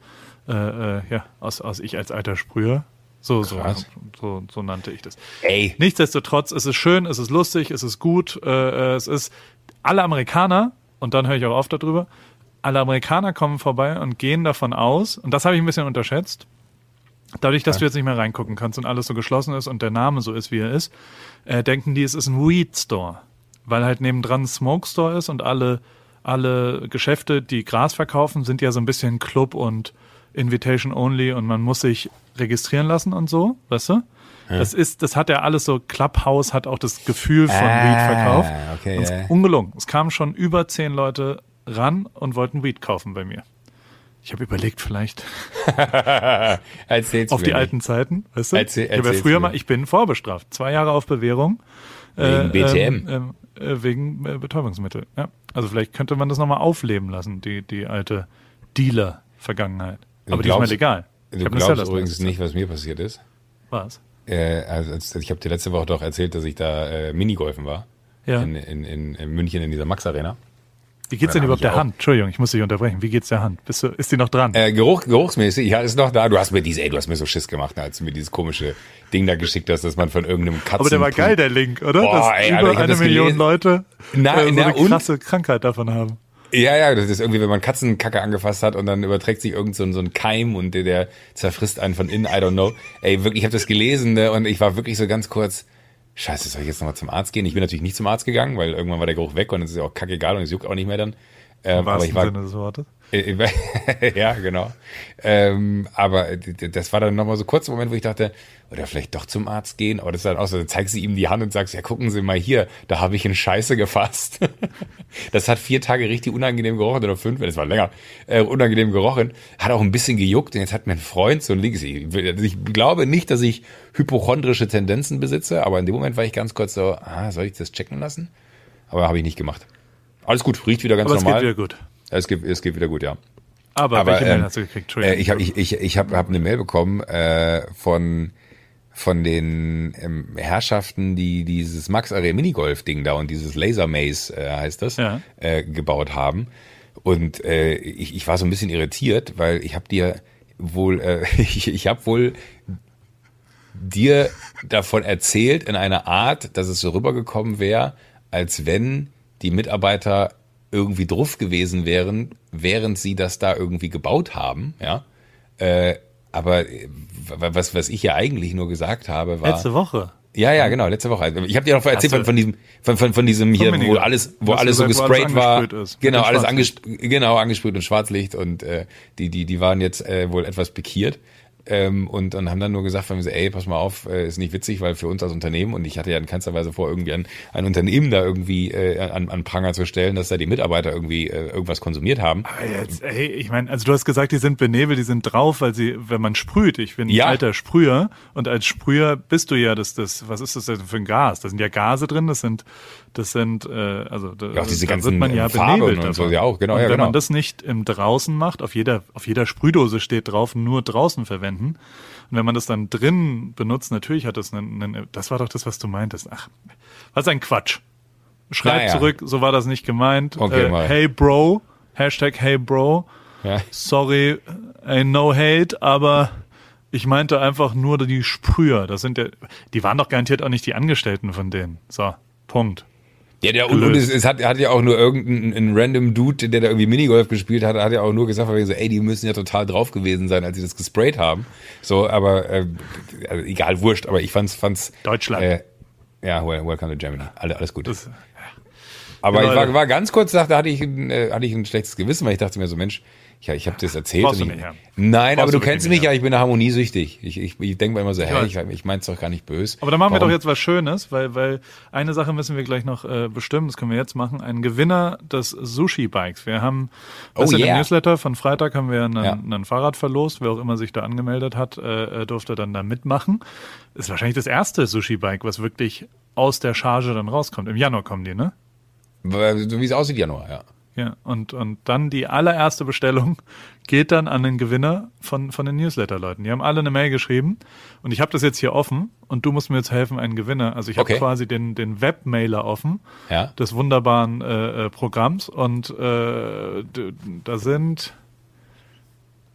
äh, äh, ja, aus, aus ich als alter Sprüher. So, so, so, so nannte ich das. Ey. Nichtsdestotrotz, es ist schön, es ist lustig, es ist gut, äh, es ist alle Amerikaner, und dann höre ich auch auf darüber, alle Amerikaner kommen vorbei und gehen davon aus, und das habe ich ein bisschen unterschätzt, dadurch, dass du jetzt nicht mehr reingucken kannst und alles so geschlossen ist und der Name so ist, wie er ist, äh, denken die, es ist ein Weed Store. Weil halt nebendran ein Smoke Store ist und alle, alle Geschäfte, die Gras verkaufen, sind ja so ein bisschen Club und Invitation Only und man muss sich registrieren lassen und so, weißt du? Das ist, das hat ja alles so, Clubhouse hat auch das Gefühl von Ah, Weed verkauft. okay, und ist ungelungen. Es kamen schon über zehn Leute ran und wollten Weed kaufen bei mir. Ich habe überlegt, vielleicht auf die alten Zeiten, weißt du? Erzähl- ich ja früher mir. mal, ich bin vorbestraft, zwei Jahre auf Bewährung. Wegen BTM. Ähm, ähm, äh, wegen äh, Betäubungsmittel. Ja. Also vielleicht könnte man das nochmal aufleben lassen, die, die alte Dealer-Vergangenheit. Du Aber die ist mal glaubst- legal. Du Ich eine glaubst Cellerstraße übrigens nicht, was mir passiert ist. Was? Äh, also als- ich habe dir letzte Woche doch erzählt, dass ich da äh, Minigolfen war. Ja. In, in, in, in München in dieser Max Arena. Wie geht's Dann denn überhaupt der auch- Hand? Entschuldigung, ich muss dich unterbrechen. Wie geht's der Hand? Bist du, ist die noch dran? Äh, Geruch, geruchsmäßig, ja, ist noch da. Du hast mir diese, ey, du hast mir so Schiss gemacht, als du mir dieses komische Ding da geschickt hast, dass man von irgendeinem Katzen. Aber der war geil, der Link, oder? Boah, Dass ey, Alter, über hab eine Million gelesen. Leute Na, äh, so na, eine krasse Krankheit davon haben. Ja, ja, das ist irgendwie, wenn man Katzenkacke angefasst hat und dann überträgt sich irgend so ein, so ein Keim und der, der zerfrisst einen von innen, I don't know. Ey, wirklich, ich habe das gelesen ne, und ich war wirklich so ganz kurz, scheiße, soll ich jetzt nochmal zum Arzt gehen? Ich bin natürlich nicht zum Arzt gegangen, weil irgendwann war der Geruch weg und es ist ja auch kackegal und es juckt auch nicht mehr dann. Ähm, Im aber ich war, Sinne des Wortes. Äh, ja, genau. Ähm, aber das war dann nochmal so kurz Moment, wo ich dachte, oder vielleicht doch zum Arzt gehen. Aber das ist dann auch so, dann zeigst du ihm die Hand und sagst, ja, gucken Sie mal hier, da habe ich einen Scheiße gefasst. das hat vier Tage richtig unangenehm gerochen, oder fünf, das war länger, äh, unangenehm gerochen. Hat auch ein bisschen gejuckt und jetzt hat mein Freund so ein Links. Ich, ich glaube nicht, dass ich hypochondrische Tendenzen besitze, aber in dem Moment war ich ganz kurz so, ah, soll ich das checken lassen? Aber habe ich nicht gemacht. Alles gut, riecht wieder ganz Aber es normal. geht wieder gut. Es geht, es geht wieder gut, ja. Aber, Aber, welche Mail ähm, hast du gekriegt? Äh, ich habe ich, ich, ich hab, hab eine Mail bekommen äh, von von den ähm, Herrschaften, die dieses Max Array Minigolf Ding da und dieses Laser Maze äh, heißt das Ja. äh, gebaut haben und äh, ich, ich war so ein bisschen irritiert, weil ich habe dir wohl äh, ich, ich habe wohl dir davon erzählt in einer Art, dass es so rübergekommen wäre, als wenn die Mitarbeiter irgendwie drauf gewesen wären, während sie das da irgendwie gebaut haben, ja. Äh, aber äh, was, was ich ja eigentlich nur gesagt habe, war. Letzte Woche. Ja, ja, genau, letzte Woche. Ich habe dir noch erzählt von, von diesem, von, von, von diesem hier, wo alles, wo alles so gesprayt war. Genau, alles angesprüht, genau, angesprüht und Schwarzlicht und äh, die, die, die waren jetzt äh, wohl etwas pikiert. Ähm, und, und haben dann nur gesagt, so, ey, pass mal auf, äh, ist nicht witzig, weil für uns als Unternehmen, und ich hatte ja in keinster Weise vor, irgendwie ein, ein Unternehmen da irgendwie äh, an, an Pranger zu stellen, dass da die Mitarbeiter irgendwie äh, irgendwas konsumiert haben. Aber jetzt, ey, ich meine, also du hast gesagt, die sind benebelt, die sind drauf, weil sie, wenn man sprüht, ich bin Ja. ein alter Sprüher und als Sprüher bist du ja das, das, was ist das denn für ein Gas? Da sind ja Gase drin, das sind, das sind, äh, also da, Ja, diese da ganzen, wird man ja Farben benebelt und so, ja auch, genau, Und ja, wenn genau. man das nicht im draußen macht, auf jeder, auf jeder Sprühdose steht drauf, nur draußen verwenden. Und wenn man das dann drin benutzt, natürlich hat das einen, einen das war doch das, was du meintest. Ach, was ein Quatsch. Schreib Naja. zurück, so war das nicht gemeint. Okay, äh, hey Bro, Hashtag Hey Bro. Ja. Sorry, ey, no hate, aber ich meinte einfach nur die Sprüher. Das sind ja, die waren doch garantiert auch nicht die Angestellten von denen. So, Punkt. Ja, der, und, und es, es hat, hat ja auch nur irgendein ein random Dude, der da irgendwie Minigolf gespielt hat, hat ja auch nur gesagt, so, ey, die müssen ja total drauf gewesen sein, als sie das gesprayt haben. So, aber äh, also egal, wurscht, aber ich fand's, fand's Deutschland. Äh, ja, welcome to Germany. Alles, alles gut. Das, aber genau, ich war, war ganz kurz, dachte, hatte ich, ein, äh, hatte ich ein schlechtes Gewissen, weil ich dachte mir so, Mensch, ich, ich habe das erzählt. Brauchst du ich, nicht, ja. Nein, Brauchst aber du du kennst mich nicht, ja, ich bin harmoniesüchtig. Ich, ich, ich denke mir immer so, hä, ich, ich mein's doch gar nicht böse. aber da machen wir doch Warum? jetzt was Schönes, weil, weil eine Sache müssen wir gleich noch äh, bestimmen, das können wir jetzt machen. Ein Gewinner des Sushi-Bikes. Wir haben, Oh, yeah. dem Newsletter von Freitag haben wir einen, Ja. einen Fahrrad verlost. Wer auch immer sich da angemeldet hat, äh, äh, durfte dann da mitmachen. Ist wahrscheinlich das erste Sushi-Bike, was wirklich aus der Charge dann rauskommt. Im Januar kommen die, ne? So wie es aussieht, Januar, ja. Ja, und, und dann die allererste Bestellung geht dann an den Gewinner von, von den Newsletter-Leuten. Die haben alle eine Mail geschrieben und ich habe das jetzt hier offen und du musst mir jetzt helfen, einen Gewinner. Also ich habe Okay. quasi den, den Webmailer offen Ja. des wunderbaren äh, äh, Programms und äh, da sind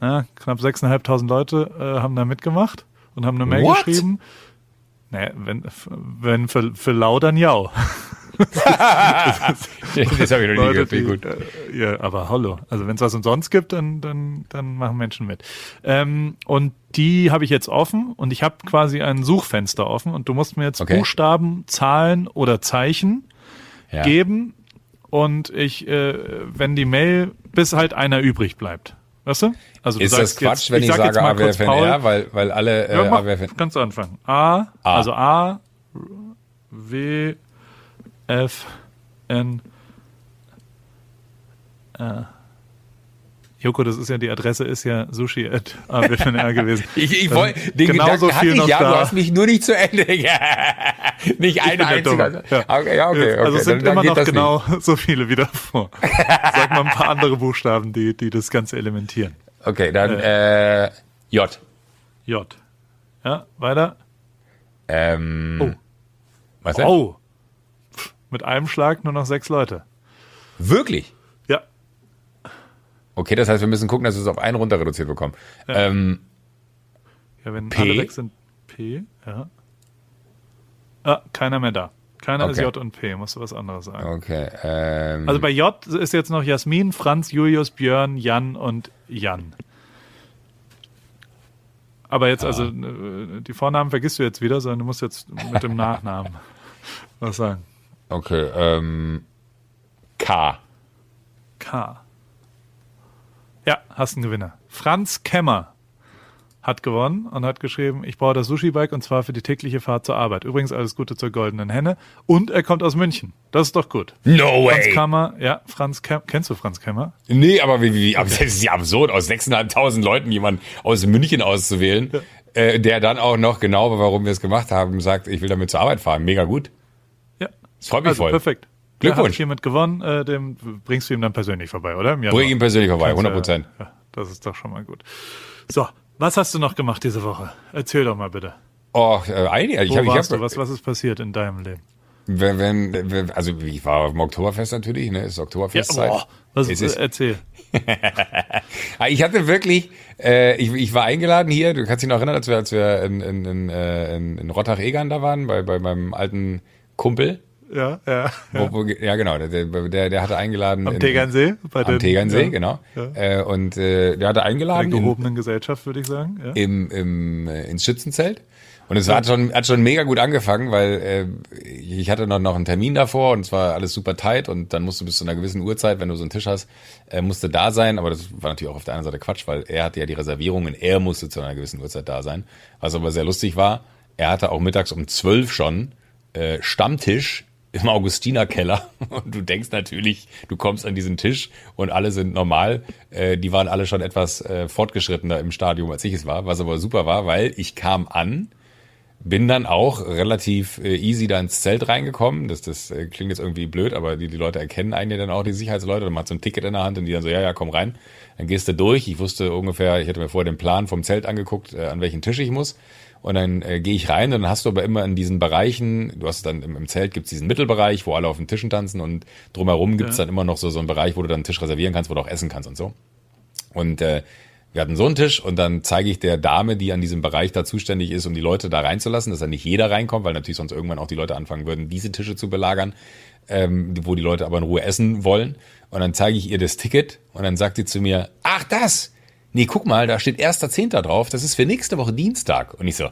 na, knapp 6.500 Leute äh, haben da mitgemacht und haben eine Mail What? geschrieben. Naja, wenn, wenn für, für lau, dann jau. das habe ich noch nie gehört, die, ich gut. äh, ja, aber hallo. Also wenn es was umsonst gibt, dann, dann, dann machen Menschen mit. Ähm, und die habe ich jetzt offen und ich habe quasi ein Suchfenster offen und du musst mir jetzt Okay. Buchstaben, Zahlen oder Zeichen Ja. geben und ich, äh, wenn die Mail, bis halt einer übrig bleibt. Weißt du? Also du Ist das sagst Quatsch, jetzt, wenn ich, jetzt sage mal kurz Paul. AWFNR, weil, weil alle Ja, äh, mach, AWFN kannst du anfangen. A, A. also A, W, F, N, äh. Joko, das ist ja, die Adresse ist ja sushi at AWFNR gewesen. Ich, ich Ähm, wollte, den genauso Gedanken hatte viel ich, noch ja, da. du hast mich nur nicht zu Ende. nicht Ich eine bin der einzige. Dumme. Ja. Okay, ja, okay, okay. also es sind dann, dann immer geht noch genau so viele wieder vor. Sag mal ein paar andere Buchstaben, die, die das Ganze elementieren. Nicht. Okay, dann äh, J. J. Ja, weiter. Ähm, Oh. Was denn? Oh. Mit einem Schlag nur noch sechs Leute. Wirklich? Ja. Okay, das heißt, wir müssen gucken, dass wir es auf einen runter reduziert bekommen. Ähm, Ja, wenn P? alle weg sind, P, ja. Ah, keiner mehr da. Keiner ist Okay. J und P, musst du was anderes sagen. okay. Ähm, Also bei J ist jetzt noch Jasmin, Franz, Julius, Björn, Jan und Jan. Aber jetzt, also äh, die Vornamen vergisst du jetzt wieder, sondern du musst jetzt mit dem Nachnamen was sagen. Okay. Ähm, K. K. Ja, hast einen Gewinner. Franz Kemmer hat gewonnen und hat geschrieben, ich brauche das Sushi-Bike und zwar für die tägliche Fahrt zur Arbeit. Übrigens alles Gute zur Goldenen Henne. Und er kommt aus München. Das ist doch gut. No Franz way. Kammer, ja, Franz Kemmer. Kennst du Franz Kemmer? Nee, aber wie, wie, aber das ist ja absurd, aus 6.500 Leuten jemanden aus München auszuwählen, äh, der dann auch noch genau, warum wir es gemacht haben, sagt, ich will damit zur Arbeit fahren. Mega gut. Ja. Das freut mich Also voll. perfekt. Der hat Glückwunsch. hiermit gewonnen. Äh, dem bringst du ihm dann persönlich vorbei, oder? Bring ihn persönlich vorbei, Kannst 100 Prozent. Ja, ja, Das ist doch schon mal gut. So, was hast du noch gemacht diese Woche? Erzähl doch mal bitte. Oh, äh, einige. Ich Wo hab, ich warst hab, du? Was, was ist passiert in deinem Leben? Wenn, wenn, wenn- also ich war auf dem Oktoberfest natürlich, ne? Ist Oktoberfestzeit. boah, was, Es ist- erzähl. Ah, Ich hatte wirklich, äh, ich, ich war eingeladen hier, du kannst dich noch erinnern, als wir, als wir in, in, in, äh, in, in Rottach-Egern da waren, bei, bei meinem alten Kumpel. Ja, ja. Wo, wo, ja, genau, der, der, der hatte eingeladen. Am in- Tegernsee? Bei Am den- Tegernsee, ja, genau. Ja. Äh, und äh, der hatte Bei eingeladen der in, gehobenen Gesellschaft, würde ich sagen. Ja. im, im, äh, ins Schützenzelt. Und es hat schon, hat schon mega gut angefangen, weil äh, ich hatte noch, noch einen Termin davor und es war alles super tight und dann musst du bis zu einer gewissen Uhrzeit, wenn du so einen Tisch hast, äh, musste da sein. Aber das war natürlich auch auf der anderen Seite Quatsch, weil er hatte ja die Reservierung und er musste zu einer gewissen Uhrzeit da sein. Was aber sehr lustig war, er hatte auch mittags um zwölf schon äh, Stammtisch im Augustinerkeller und du denkst natürlich, du kommst an diesen Tisch und alle sind normal. Äh, die waren alle schon etwas äh, fortgeschrittener im Stadium, als ich es war, was aber super war, weil ich kam an, bin dann auch relativ äh, easy da ins Zelt reingekommen. Das, das äh, klingt jetzt irgendwie blöd, aber die, die Leute erkennen einen ja dann auch, die Sicherheitsleute. Dann hat so ein Ticket in der Hand und die dann so, ja, ja, komm rein. Dann gehst du durch. Ich wusste ungefähr, ich hatte mir vorher den Plan vom Zelt angeguckt, äh, an welchen Tisch ich muss. Und dann äh, gehe ich rein und dann hast du aber immer in diesen Bereichen, du hast dann im, im Zelt gibt's diesen Mittelbereich, wo alle auf den Tischen tanzen und drumherum gibt's dann immer noch so, so einen Bereich, wo du dann einen Tisch reservieren kannst, wo du auch essen kannst und so. Und äh, wir hatten so einen Tisch und dann zeige ich der Dame, die an diesem Bereich da zuständig ist, um die Leute da reinzulassen, dass da nicht jeder reinkommt, weil natürlich sonst irgendwann auch die Leute anfangen würden, diese Tische zu belagern, ähm, wo die Leute aber in Ruhe essen wollen. Und dann zeige ich ihr das Ticket und dann sagt sie zu mir, ach das, nee, guck mal, da steht 1.10. drauf, das ist für nächste Woche Dienstag. Und ich so,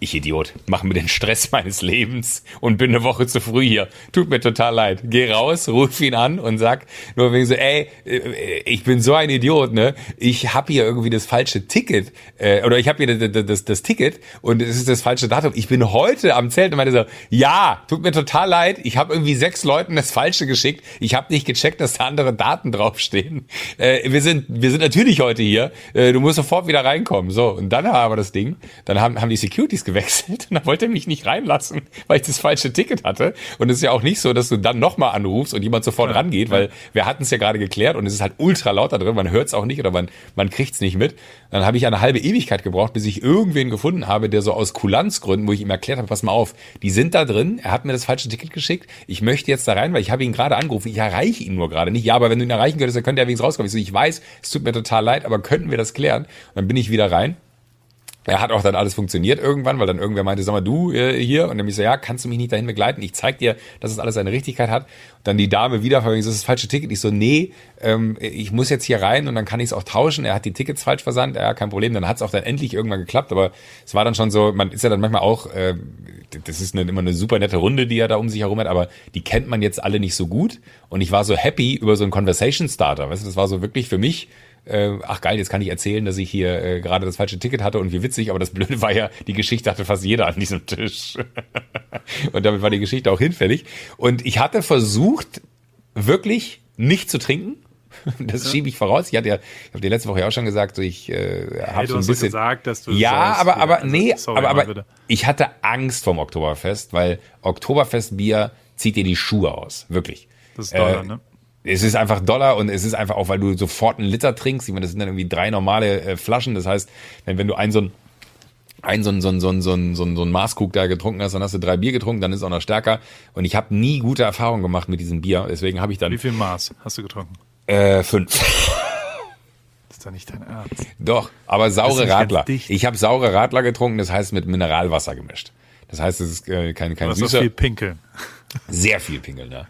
ich Idiot, mach mir den Stress meines Lebens und bin eine Woche zu früh hier. Tut mir total leid. Geh raus, ruf ihn an und sag nur wegen so, ey, äh, ich bin so ein Idiot, ne? Ich hab hier irgendwie das falsche Ticket äh, oder ich habe hier das, das, das Ticket und es ist das falsche Datum. Ich bin heute am Zelt und meinte so, ja, tut mir total leid. Ich habe irgendwie sechs Leuten das Falsche geschickt. Ich habe nicht gecheckt, dass da andere Daten draufstehen. Äh, wir sind wir sind natürlich heute hier. Äh, du musst sofort wieder reinkommen. So und dann war aber das Ding. Dann haben haben die Securities gewechselt und dann wollte er mich nicht reinlassen, weil ich das falsche Ticket hatte. Und es ist ja auch nicht so, dass du dann nochmal anrufst und jemand sofort rangeht, weil wir hatten es ja gerade geklärt und es ist halt ultra laut da drin, man hört es auch nicht oder man, man kriegt es nicht mit. Dann habe ich eine halbe Ewigkeit gebraucht, bis ich irgendwen gefunden habe, der so aus Kulanzgründen, wo ich ihm erklärt habe, pass mal auf, die sind da drin, er hat mir das falsche Ticket geschickt, ich möchte jetzt da rein, weil ich habe ihn gerade angerufen, ich erreiche ihn nur gerade nicht. Ja, aber wenn du ihn erreichen könntest, dann könnte er wenigstens rauskommen. Ich so, ich weiß, es tut mir total leid, aber könnten wir das klären? Und dann bin ich wieder rein. Er hat auch dann alles funktioniert irgendwann, weil dann irgendwer meinte, sag mal, du äh, hier. Und dann ich so, ja, kannst du mich nicht dahin begleiten? Ich zeig dir, dass es alles seine Richtigkeit hat. Und dann die Dame wieder, das ist das falsche Ticket. Ich so, nee, ähm, ich muss jetzt hier rein und dann kann ich es auch tauschen. Er hat die Tickets falsch versandt, ja, kein Problem. Dann hat es auch dann endlich irgendwann geklappt. Aber es war dann schon so, man ist ja dann manchmal auch, äh, das ist eine, immer eine super nette Runde, die er da um sich herum hat, aber die kennt man jetzt alle nicht so gut. Und ich war so happy über so einen Conversation Starter. Weißt du, das war so wirklich für mich äh, ach geil, jetzt kann ich erzählen, dass ich hier äh, gerade das falsche Ticket hatte und wie witzig, aber das Blöde war ja, die Geschichte hatte fast jeder an diesem Tisch. und damit war die Geschichte auch hinfällig. Und ich hatte versucht, wirklich nicht zu trinken. Das schiebe ich voraus. Ich hatte ja, ich habe dir letzte Woche ja auch schon gesagt, so ich äh, habe Hey, so ein bisschen gesagt, dass du ja, säufst aber aber Also, nee, sorry, aber aber ich hatte Angst vom Oktoberfest, weil Oktoberfestbier zieht dir die Schuhe aus, wirklich. Das ist Dollar, Äh, ne? Es ist einfach Dollar und es ist einfach auch, weil du sofort einen Liter trinkst. Ich meine, das sind dann irgendwie drei normale äh, Flaschen. Das heißt, wenn, wenn du ein so ein ein so ein, so ein, so ein, so ein, so ein, so ein Maßkrug da getrunken hast, dann hast du drei Bier getrunken, dann ist es auch noch stärker. Und ich habe nie gute Erfahrungen gemacht mit diesem Bier. Deswegen habe ich Wie dann viel Maß hast du getrunken? äh, fünf. Das ist doch nicht dein Ernst. Doch, aber saure Radler. Ich habe saure Radler getrunken, das heißt mit Mineralwasser gemischt. Das heißt, es ist äh, kein, kein Du süßer. viel pinkeln. Sehr viel Pinkeln, ja.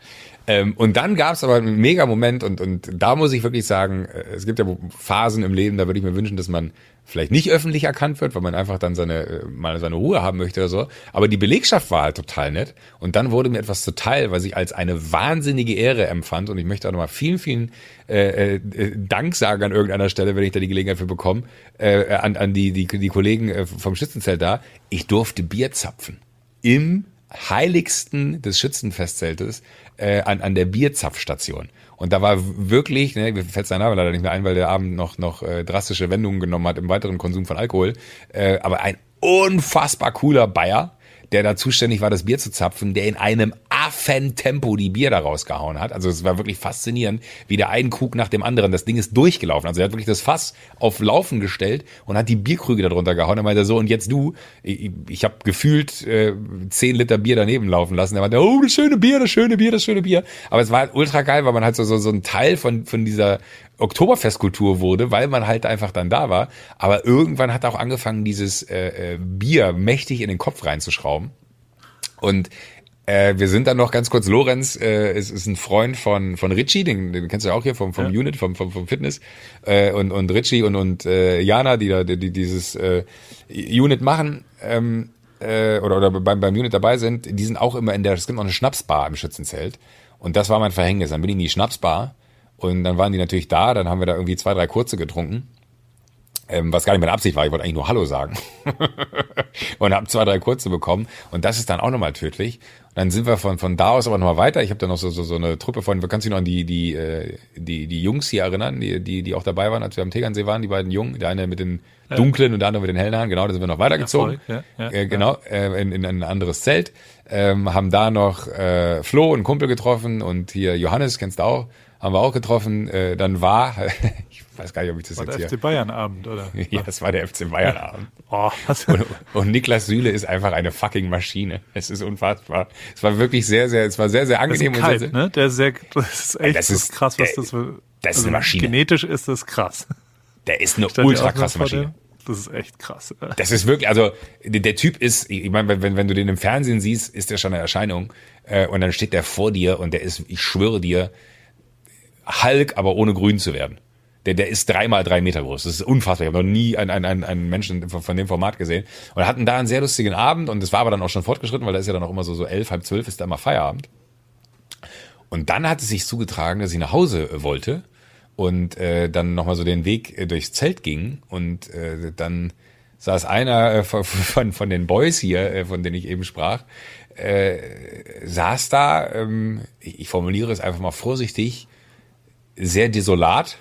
Ähm, und dann gab es aber einen mega Moment und, und da muss ich wirklich sagen, äh, es gibt ja Phasen im Leben, da würde ich mir wünschen, dass man vielleicht nicht öffentlich erkannt wird, weil man einfach dann seine äh, mal seine Ruhe haben möchte oder so. Aber die Belegschaft war halt total nett und dann wurde mir etwas zuteil, was ich als eine wahnsinnige Ehre empfand und ich möchte auch nochmal vielen, vielen äh, äh, Dank sagen an irgendeiner Stelle, wenn ich da die Gelegenheit für bekomme, äh, an, an die, die, die Kollegen äh, vom Schützenzelt da. Ich durfte Bier zapfen. Im heiligsten des Schützenfestzeltes äh, an, an der Bierzapfstation. Und da war wirklich, ne, mir fällt sein Name leider nicht mehr ein, weil der Abend noch, noch äh, drastische Wendungen genommen hat im weiteren Konsum von Alkohol. Äh, aber ein unfassbar cooler Bayer, der da zuständig war, das Bier zu zapfen, der in einem Affentempo die Bier da rausgehauen hat. Also es war wirklich faszinierend, wie der einen Krug nach dem anderen, das Ding ist durchgelaufen. Also er hat wirklich das Fass auf Laufen gestellt und hat die Bierkrüge darunter gehauen. Er meinte so, und jetzt du, ich, ich habe gefühlt äh, 10 Liter Bier daneben laufen lassen. Er meinte, oh, das schöne Bier, das schöne Bier, das schöne Bier. Aber es war halt ultra geil, weil man halt so, so, so ein Teil von, von dieser Oktoberfestkultur wurde, weil man halt einfach dann da war. Aber irgendwann hat auch angefangen, dieses äh, äh, Bier mächtig in den Kopf reinzuschrauben. Und äh, wir sind dann noch ganz kurz, Lorenz äh, ist, ist ein Freund von, von Richie, den, den kennst du ja auch hier vom, vom ja. Unit, vom, vom, vom Fitness. Äh, und, und Richie und, und äh, Jana, die da die, die dieses äh, Unit machen, ähm, äh, oder, oder beim, beim Unit dabei sind, die sind auch immer in der, es gibt noch eine Schnapsbar im Schützenzelt. Und das war mein Verhängnis. Dann bin ich in die Schnapsbar und dann waren die natürlich da, dann haben wir da irgendwie zwei, drei kurze getrunken. Ähm, was gar nicht meine Absicht war, ich wollte eigentlich nur Hallo sagen. und habe zwei, drei kurze bekommen. Und das ist dann auch nochmal tödlich. Und dann sind wir von, von da aus aber nochmal weiter. Ich habe da noch so, so, so eine Truppe von, kannst du dich noch an die, die, äh, die, die Jungs hier erinnern, die, die, die auch dabei waren, als wir am Tegernsee waren, die beiden Jungen, der eine mit den dunklen und der andere mit den hellen Haaren, genau, da sind wir noch weitergezogen. Ja, ja, äh, genau, äh, in, in ein anderes Zelt. Ähm, haben da noch äh, Flo, einen Kumpel getroffen und hier Johannes, kennst du auch, haben wir auch getroffen. Äh, dann war, ich weiß gar nicht, ob ich das war jetzt der hier. FC Bayern Abend, oder? ja, das war der FC Bayern Abend. oh, und, und Niklas Süle ist einfach eine fucking Maschine. Es ist unfassbar. Es war wirklich sehr, sehr, es war sehr, sehr angenehm. Das ist kalt, und sehr, ne? Der ist sehr, das ist echt das ist, krass, was der, das für, Das ist also eine Maschine. Genetisch ist das krass. Der ist eine ultra krasse Maschine. Das ist echt krass. Das ist wirklich, also der, der Typ ist, ich meine, wenn, wenn du den im Fernsehen siehst, ist der schon eine Erscheinung. Äh, und dann steht der vor dir und der ist, ich schwöre dir, Hulk, aber ohne grün zu werden. Der, der ist dreimal drei Meter groß. Das ist unfassbar. Ich habe noch nie einen, einen, einen Menschen von dem Format gesehen. Und hatten da einen sehr lustigen Abend und es war aber dann auch schon fortgeschritten, weil da ist ja dann auch immer so, so elf, halb zwölf ist da immer Feierabend. Und dann hat es sich zugetragen, dass ich nach Hause äh, wollte und äh, dann nochmal so den Weg äh, durchs Zelt ging und äh, dann saß einer äh, von, von, von den Boys hier, äh, von denen ich eben sprach, äh, saß da, ähm, ich, ich formuliere es einfach mal vorsichtig, sehr desolat.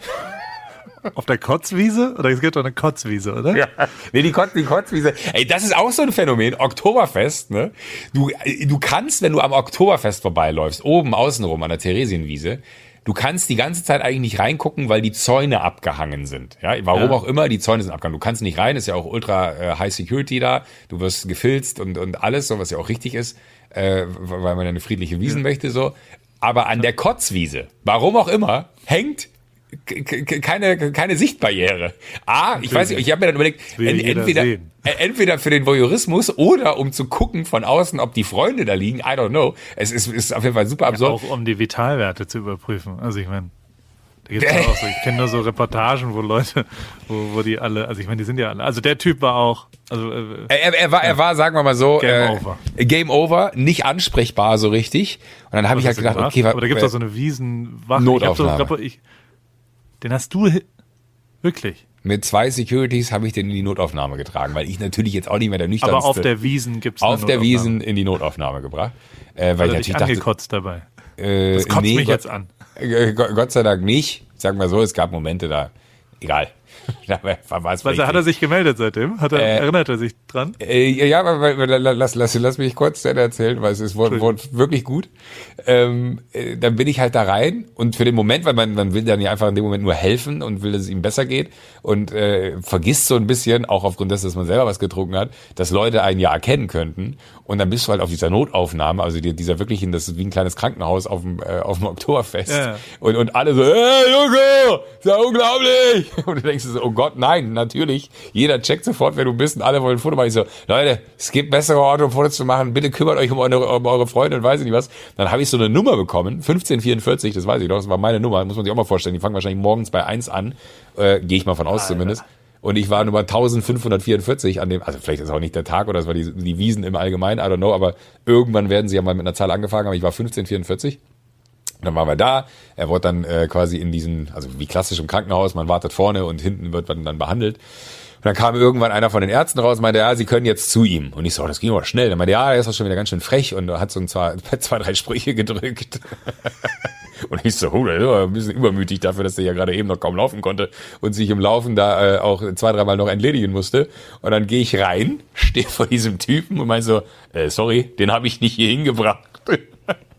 Auf der Kotzwiese? Oder es gibt doch eine Kotzwiese, oder? Ja. Nee, die, Kotz, die Kotzwiese. Ey, das ist auch so ein Phänomen. Oktoberfest, ne? Du, du kannst, wenn du am Oktoberfest vorbeiläufst, oben außenrum an der Theresienwiese, du kannst die ganze Zeit eigentlich nicht reingucken, weil die Zäune abgehangen sind. Ja, warum Ja. auch immer, die Zäune sind abgehangen. Du kannst nicht rein, ist ja auch ultra äh, High Security da. Du wirst gefilzt und, und alles, so was ja auch richtig ist, äh, weil man eine friedliche Wiesen möchte, so. Aber an der Kotzwiese, warum auch immer, hängt keine, keine Sichtbarriere. A, ich weiß nicht, ich habe mir dann überlegt, entweder, sehen. äh, entweder für den Voyeurismus oder um zu gucken von außen, ob die Freunde da liegen, I don't know. Es ist, ist auf jeden Fall super absurd. Auch um die Vitalwerte zu überprüfen. Also ich meine, da gibt's ja auch so, ich kenne nur so Reportagen, wo Leute, wo, wo die alle, also ich meine, die sind ja alle, also der Typ war auch, also äh, Er, er, war, er war, sagen wir mal so, Game äh, over. Game over, nicht ansprechbar so richtig. Und dann habe ich halt gedacht, gemacht? okay, wa- aber da gibt's äh, auch so eine Wiesenwache. Notaufnahme. Ich so, ich, den hast du wirklich. mit zwei Securities habe ich den in die Notaufnahme getragen, weil ich natürlich jetzt auch nicht mehr der nüchternste Aber auf der Wiesen gibt's eine auf der. Wiesen in die Notaufnahme gebracht. Äh, weil Hat ich natürlich dachte, angekotzt dabei. äh, Das kotzt nee, mich Gott, jetzt an. Äh, Gott sei Dank nicht. Sagen wir so, es gab Momente da, egal. Es Weil hat er sich gemeldet seitdem? Hat er, Äh, erinnert er sich dran? Äh, ja, aber lass, lass, lass mich kurz Ende erzählen, weil es ist wurde, wurde wirklich gut. Ähm, äh, dann bin ich halt da rein und für den Moment, weil man, man will dann ja einfach in dem Moment nur helfen und will, dass es ihm besser geht und äh, vergisst so ein bisschen, auch aufgrund dessen, dass man selber was getrunken hat, dass Leute einen ja erkennen könnten. Und dann bist du halt auf dieser Notaufnahme, also die, dieser wirklichen, das ist wie ein kleines Krankenhaus auf dem, äh, auf dem Oktoberfest. Ja. Und, und alle so, hey Junge, ist ja unglaublich. Und du denkst so, oh Gott, nein, natürlich. Jeder checkt sofort, wer du bist und alle wollen ein Foto machen. Ich so, Leute, es gibt bessere Orte, um Fotos zu machen. Bitte kümmert euch um eure, um eure Freunde und weiß ich nicht was. Dann habe ich so eine Nummer bekommen, 1544, das weiß ich doch, das war meine Nummer, muss man sich auch mal vorstellen. Die fangen wahrscheinlich morgens bei 1 an, äh, gehe ich mal von aus zumindest. Und ich war Nummer 1544 an dem, also vielleicht ist auch nicht der Tag oder es war die, die Wiesen im Allgemeinen, I don't know, aber irgendwann werden sie ja mal mit einer Zahl angefangen haben. Ich war 1544. Dann waren wir da. Er wurde dann äh, quasi in diesen, also wie klassisch im Krankenhaus, man wartet vorne und hinten wird man dann behandelt. Und dann kam irgendwann einer von den Ärzten raus und meinte, ja, sie können jetzt zu ihm. Und ich so, oh, das ging aber schnell. Dann meinte ja, er ist auch schon wieder ganz schön frech und hat so ein zwei, zwei drei Sprüche gedrückt. Und ich so, oh, der ist ein bisschen übermütig dafür, dass der ja gerade eben noch kaum laufen konnte und sich im Laufen da äh, auch zwei, dreimal noch entledigen musste. Und dann gehe ich rein, stehe vor diesem Typen und meine so, äh, sorry, den habe ich nicht hier hingebracht.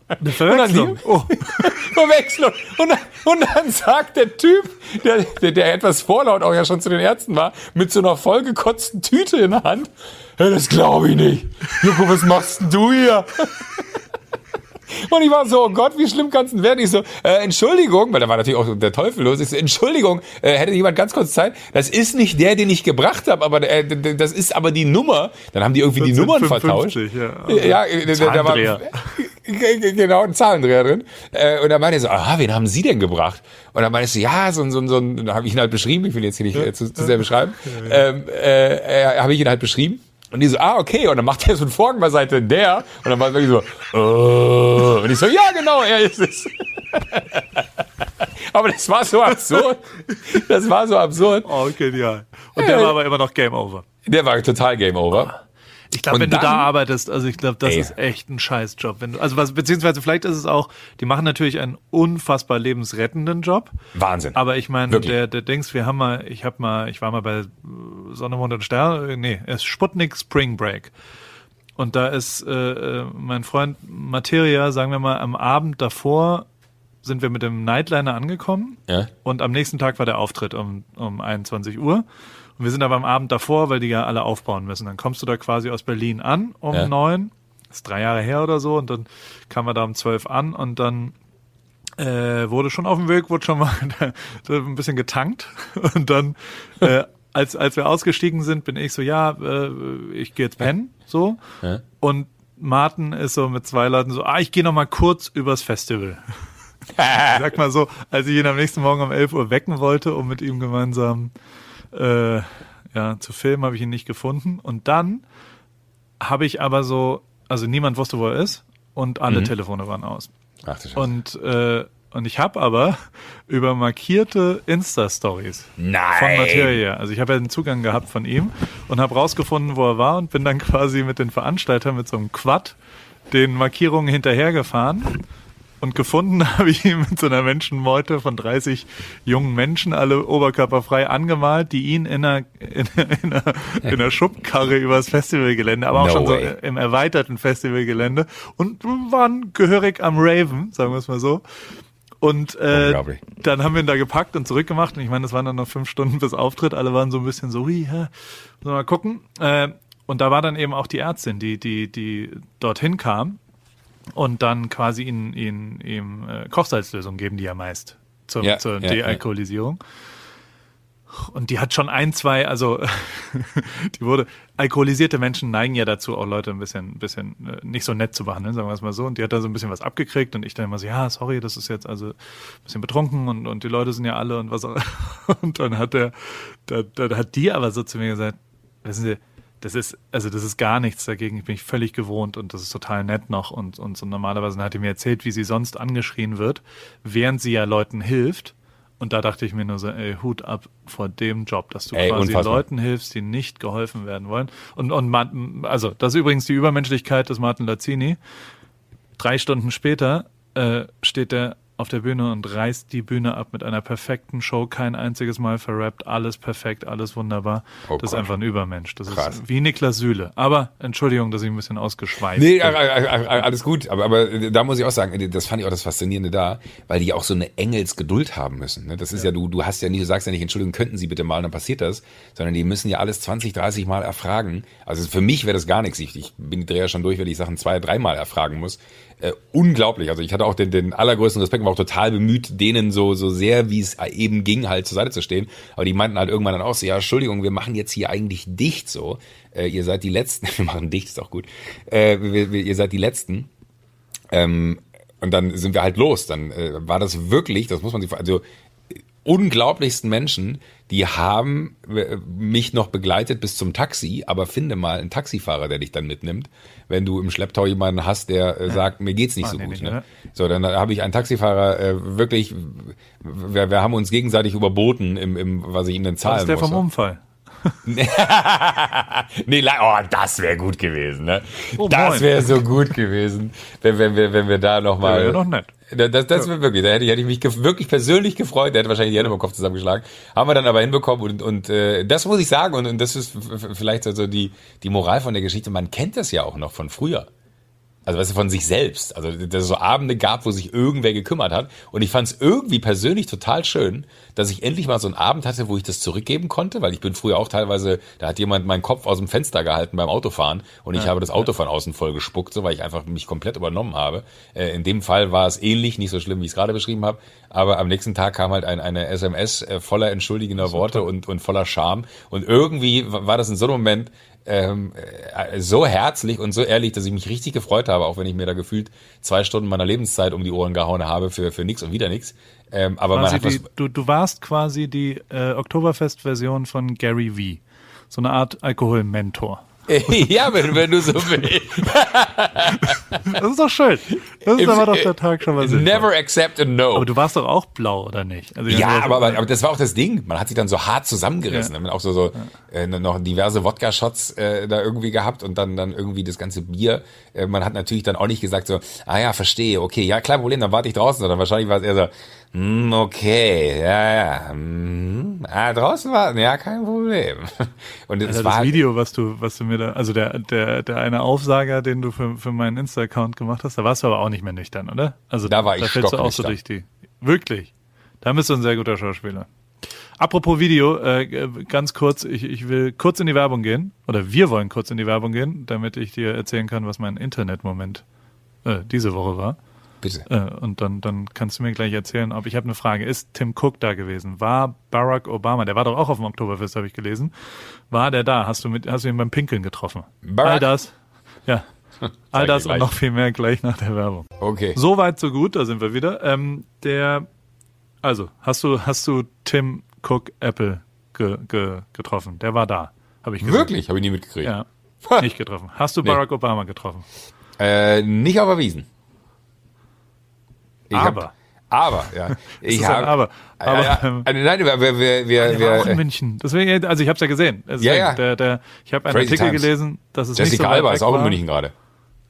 Eine Verwechslung. Oh. Verwechslung. Und dann, und dann sagt der Typ, der, der, der etwas vorlaut auch ja schon zu den Ärzten war, mit so einer vollgekotzten Tüte in der Hand. Hey, das glaube ich nicht. Joko, was machst denn du hier? Und ich war so, oh Gott, wie schlimm kann's denn werden? Ich so, äh, Entschuldigung, weil da war natürlich auch der Teufel los. Ich so, Entschuldigung, äh, hätte jemand ganz kurz Zeit? Das ist nicht der, den ich gebracht habe, aber äh, das ist aber die Nummer. Dann haben die irgendwie die Nummern vertauscht. Ja, Ja, äh, da, da war genau ein Zahlendreher drin. Äh, und dann meinte er so, aha, wen haben Sie denn gebracht? Und dann meinte ich so, ja, so, so, so, dann habe ich ihn halt beschrieben. Ich will jetzt hier nicht äh, zu, zu sehr beschreiben. Ähm, äh, äh, habe ich ihn halt beschrieben. Und die so, ah, okay. Und dann macht er so ein Vorhang beiseite, der. Und dann war es wirklich so, oh. Und ich so, ja, genau, er ist es. aber das war so absurd. Das war so absurd. Oh, genial. Und der war aber immer noch Game Over. Der war total Game Over. Ich glaube, wenn du da dann- arbeitest, also ich glaube, das Ey. ist echt ein Scheißjob. Wenn du, also was, beziehungsweise vielleicht ist es auch, die machen natürlich einen unfassbar lebensrettenden Job. Wahnsinn. Aber ich meine, der, der Dings, wir haben mal, ich habe mal, ich war mal bei Sonne, Mond und Sterne, äh, nee, es ist Sputnik Spring Break. Und da ist äh, äh, mein Freund Materia, sagen wir mal, am Abend davor sind wir mit dem Nightliner angekommen. Ja. Und am nächsten Tag war der Auftritt um, um 21 Uhr. Und wir sind aber am Abend davor, weil die ja alle aufbauen müssen. Dann kommst du da quasi aus Berlin an um Ja. neun. Das ist drei Jahre her oder so. Und dann kamen wir da um zwölf an und dann äh, wurde schon auf dem Weg, wurde schon mal ein bisschen getankt. Und dann, äh, als, als wir ausgestiegen sind, bin ich so, ja, äh, ich gehe jetzt pennen, so. Ja. Und Martin ist so mit zwei Leuten so, ah, ich gehe noch mal kurz übers Festival. Ich Sag mal so, als ich ihn am nächsten Morgen um 11 Uhr wecken wollte, um mit ihm gemeinsam äh, ja, zu filmen, habe ich ihn nicht gefunden. Und dann habe ich aber so, also niemand wusste, wo er ist und alle Telefone waren aus. Ach Scheiße. Und, äh, und ich habe aber über markierte Insta-Stories von Materia, also ich habe ja den Zugang gehabt von ihm und habe rausgefunden, wo er war und bin dann quasi mit den Veranstaltern mit so einem Quad den Markierungen hinterhergefahren und gefunden habe ich ihn mit so einer Menschenmeute von 30 jungen Menschen, alle oberkörperfrei angemalt, die ihn in einer, in, in einer, in einer Schubkarre übers Festivalgelände, aber auch No schon so way. im erweiterten Festivalgelände und waren gehörig am Raven, sagen wir es mal so. Und äh, dann haben wir ihn da gepackt und zurückgemacht. Und ich meine, das waren dann noch fünf Stunden bis Auftritt. Alle waren so ein bisschen so, hui, hä, wir mal gucken. Äh, und da war dann eben auch die Ärztin, die, die, die dorthin kam und dann quasi ihn, ihn, ihm äh, Kochsalzlösung geben, die ja meist zur, Ja, zur ja, ja. Dealkoholisierung. Und die hat schon ein, zwei, also die wurde, alkoholisierte Menschen neigen ja dazu, auch Leute ein bisschen, ein bisschen äh, nicht so nett zu behandeln, sagen wir es mal so. Und die hat da so ein bisschen was abgekriegt und ich dann immer so, ja, sorry, das ist jetzt also ein bisschen betrunken und, und die Leute sind ja alle und was auch. Und dann hat der, da, da hat die aber so zu mir gesagt, wissen Sie, das ist, also das ist gar nichts dagegen, ich bin ich völlig gewohnt und das ist total nett noch und, und so normalerweise hat die mir erzählt, wie sie sonst angeschrien wird, während sie ja Leuten hilft. Und da dachte ich mir nur so, ey, Hut ab vor dem Job, dass du Ey, quasi unfassbar. Leuten hilfst, die nicht geholfen werden wollen. Und, und man, also, das ist übrigens die Übermenschlichkeit des Martin Lazzini. Drei Stunden später äh, steht er auf der Bühne und reißt die Bühne ab mit einer perfekten Show, kein einziges Mal verrappt, alles perfekt, alles wunderbar. Oh das ist Gott. einfach ein Übermensch. Das Krass. ist wie Niklas Süle. Aber Entschuldigung, dass ich ein bisschen ausgeschweift Nee, bin. a- alles gut. Aber, aber da muss ich auch sagen, das fand ich auch das Faszinierende da, weil die ja auch so eine Engelsgeduld haben müssen. Ne? Das ist ja, du, du hast ja nicht, du sagst ja nicht, Entschuldigung, könnten Sie bitte mal, dann passiert das, sondern die müssen ja alles 20, 30 Mal erfragen. Also für mich wäre das gar nichts. Ich, ich bin die Dreher schon durch, wenn ich Sachen zwei, dreimal erfragen muss. Äh, unglaublich. Also ich hatte auch den, den allergrößten Respekt, war auch total bemüht, denen so, so sehr, wie es eben ging, halt zur Seite zu stehen. Aber die meinten halt irgendwann dann auch so, ja, Entschuldigung, wir machen jetzt hier eigentlich dicht so. Äh, ihr seid die Letzten, wir machen dicht, ist auch gut. Äh, wir, wir, ihr seid die Letzten. Ähm, und dann sind wir halt los. Dann äh, war das wirklich, das muss man sich, also äh, unglaublichsten Menschen, die haben äh, mich noch begleitet bis zum Taxi, aber finde mal einen Taxifahrer, der dich dann mitnimmt, wenn du im Schlepptau jemanden hast, der äh, sagt, mir geht's nicht Ah, so nee, gut. ne? ne? So, dann habe ich einen Taxifahrer äh, wirklich, wir, wir haben uns gegenseitig überboten, im, im, was ich ihm denn zahlen Das ist der musste. vom Unfall. Nee, oh, das wäre gut gewesen, ne? Oh, das wäre so gut gewesen, wenn, wenn, wir, wenn wir da nochmal. Ja noch nett. Das, das wäre wirklich, da hätte ich, hätte ich mich wirklich persönlich gefreut, der hätte wahrscheinlich die Hände im Kopf zusammengeschlagen. Haben wir dann aber hinbekommen und, und äh, das muss ich sagen, und, und das ist vielleicht so die, die Moral von der Geschichte, man kennt das ja auch noch von früher. Also weißt du, von sich selbst. Also dass es so Abende gab, wo sich irgendwer gekümmert hat. Und ich fand es irgendwie persönlich total schön, dass ich endlich mal so einen Abend hatte, wo ich das zurückgeben konnte, weil ich bin früher auch teilweise, da hat jemand meinen Kopf aus dem Fenster gehalten beim Autofahren und ich habe das Auto von außen voll gespuckt, so weil ich einfach mich komplett übernommen habe. Äh, in dem Fall war es ähnlich, nicht so schlimm, wie ich es gerade beschrieben habe, aber am nächsten Tag kam halt ein, eine SMS äh, voller entschuldigender Worte und, und voller Scham. Und irgendwie war das in so einem Moment, ähm, äh, so herzlich und so ehrlich, dass ich mich richtig gefreut habe, auch wenn ich mir da gefühlt zwei Stunden meiner Lebenszeit um die Ohren gehauen habe für, für nix und wieder nix. Ähm, aber man Quasi hat was, die, du, du warst quasi die äh, Oktoberfest-Version von Gary V. So eine Art Alkoholmentor. ja, wenn, wenn du so willst. Das ist doch schön. Das ist aber doch der Tag schon mal sinnvoll. Never accept a no. Aber du warst doch auch blau, oder nicht? Also, Ja, aber, aber, das war auch das Ding. Man hat sich dann so hart zusammengerissen. Ja. Man hat auch so, so äh, noch diverse Wodka-Shots äh, da irgendwie gehabt und dann, dann irgendwie das ganze Bier. Äh, man hat natürlich dann auch nicht gesagt so, ah ja, verstehe, okay, ja, klar, Problem, dann warte ich draußen. Sondern wahrscheinlich war es eher so, hm, okay, ja, ja, hm, ah, draußen warten, ja, kein Problem. Und war das Video, was du, was du mir da, also der, der, der eine Aufsager, den du für, für meinen Insta-Account gemacht hast, da warst du aber auch nicht mehr nüchtern, oder? Also Da war ich da fällst du auch so durch die. Wirklich. Da bist du ein sehr guter Schauspieler. Apropos Video, äh, ganz kurz, ich, ich will kurz in die Werbung gehen, oder wir wollen kurz in die Werbung gehen, damit ich dir erzählen kann, was mein Internetmoment äh, diese Woche war. Bitte. Äh, und dann, dann kannst du mir gleich erzählen, ob ich habe eine Frage. Ist Tim Cook da gewesen? War Barack Obama, der war doch auch auf dem Oktoberfest, habe ich gelesen. War der da? Hast du mit, hast du ihn beim Pinkeln getroffen? Barack- All das, ja. All das und noch viel mehr gleich nach der Werbung. Okay. So weit, so gut, da sind wir wieder. Ähm, der, also, hast du, hast du Tim Cook Apple ge, ge, getroffen? Der war da, habe ich gesehen. Wirklich? Habe ich nie mitgekriegt. Ja. Nicht getroffen. Hast du Nee. Barack Obama getroffen? Äh, nicht auf Erwiesen. Ich Aber. Hab, aber, ja. Ich ist ein hab, Aber. Aber, ja, ähm, ja, nein, wir, wir, wir, wir, war auch in wir München. Deswegen, also ich habe es ja gesehen. Deswegen, Ja, ja. Der, der, ich habe einen Crazy Artikel Times. gelesen, dass es nicht so Jessica weit Alba ist auch in München gerade.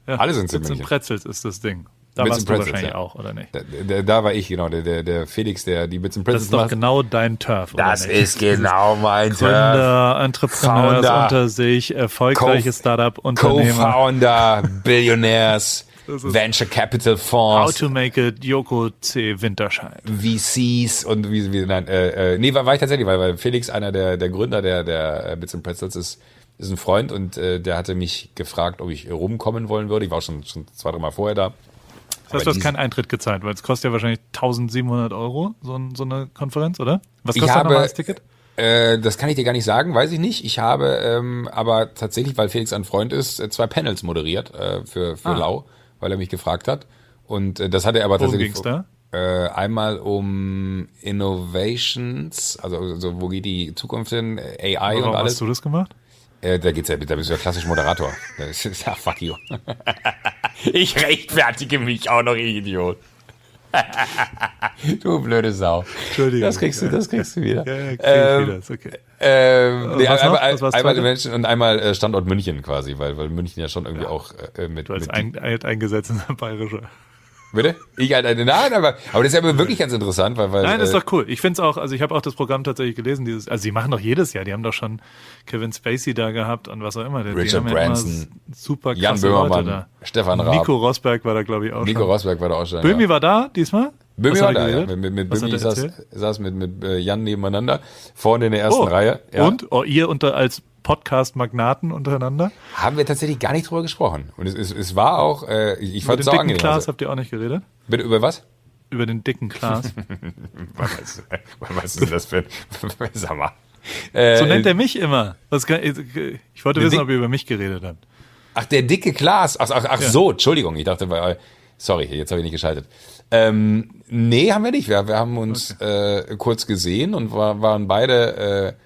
Ja. Alle sind in München. Pretzels ist das Ding. Da Bits warst du Pretzels, wahrscheinlich ja. auch, oder nicht? Da, da, da war ich, genau, der, der, der Felix, der die Bits and Das Pretzels ist doch macht. genau dein Turf, oder Das nicht? ist genau mein Turf. Gründer, Entrepreneurs Founder, unter sich, erfolgreiche Co- Startup-Unternehmer. Co-Founder, Billionaires, Das Venture Capital How Fonds, to make it Joko C. Winterscheid. VCs und wie, wie nein, äh, äh, nee, war, war ich tatsächlich, weil, weil Felix, einer der, der Gründer der, der äh, Bits and Pretzels ist, ist ein Freund und äh, der hatte mich gefragt, ob ich rumkommen wollen würde. Ich war auch schon, schon zwei, drei Mal vorher da. Das heißt, du hast keinen Eintritt gezahlt, weil es kostet ja wahrscheinlich 1700 Euro, so, ein, so eine Konferenz, oder? Was kostet nochmal das Ticket? Äh, das kann ich dir gar nicht sagen, weiß ich nicht. Ich habe ähm, aber tatsächlich, weil Felix ein Freund ist, äh, zwei Panels moderiert äh, für, für Ah. Lau, weil er mich gefragt hat. Und äh, das hat er aber Worum tatsächlich. ging's da? Äh, einmal um Innovations, also, also wo geht die Zukunft hin, AI Warum und alles. hast du das gemacht? Äh, da geht's ja, da bist du ja klassisch Moderator. Das ist, ja, fuck you. ich rechtfertige mich auch noch, Idiot. du blöde Sau. Entschuldigung. Das kriegst du, das kriegst du wieder. Ja, ja, krieg Ähm, ich wieder, ist okay. Ähm, nee, was noch? einmal, einmal zweite? Menschen und einmal äh, Standort München quasi, weil, weil München ja schon irgendwie auch äh, mit, Du als mit ein, alt eingesetzter Bayerischer. Bitte? Ich halt eine Nein, aber, aber das ist aber wirklich ganz interessant, weil, weil Nein, das ist äh, doch cool. Ich finde es auch, also ich habe auch das Programm tatsächlich gelesen, dieses, also sie machen doch jedes Jahr, die haben doch schon Kevin Spacey da gehabt und was auch immer. Die Richard ja Branson, immer super Jan Böhmermann, da. Stefan Raab. Nico Rosberg war da, glaube ich, auch Nico schon. Rosberg war da auch schon. Böhmi ja. war da diesmal? Böhmi Was war da, ja. Mit, mit er saß, saß mit, mit äh, Jan nebeneinander, vorne in der ersten Oh, Reihe. Ja. Und? Oh, ihr unter als Podcast-Magnaten untereinander? Haben wir tatsächlich gar nicht drüber gesprochen. Und es, es, es war auch, äh, ich, fand den es dicken angenehm. Klaas Also, habt ihr auch nicht geredet? bitte, über was? Über den dicken Klaas. Was, was ist denn das für ein, sag mal. Äh, So nennt er mich immer. Kann, ich wollte wissen, Dick- ob ihr über mich geredet habt. Ach, der dicke Klaas. Ach, ach, ach so, Entschuldigung. Ich dachte, weil, sorry, jetzt habe ich nicht geschaltet. Ähm, nee, haben wir nicht. Wir, wir haben uns äh, kurz gesehen und war, waren beide.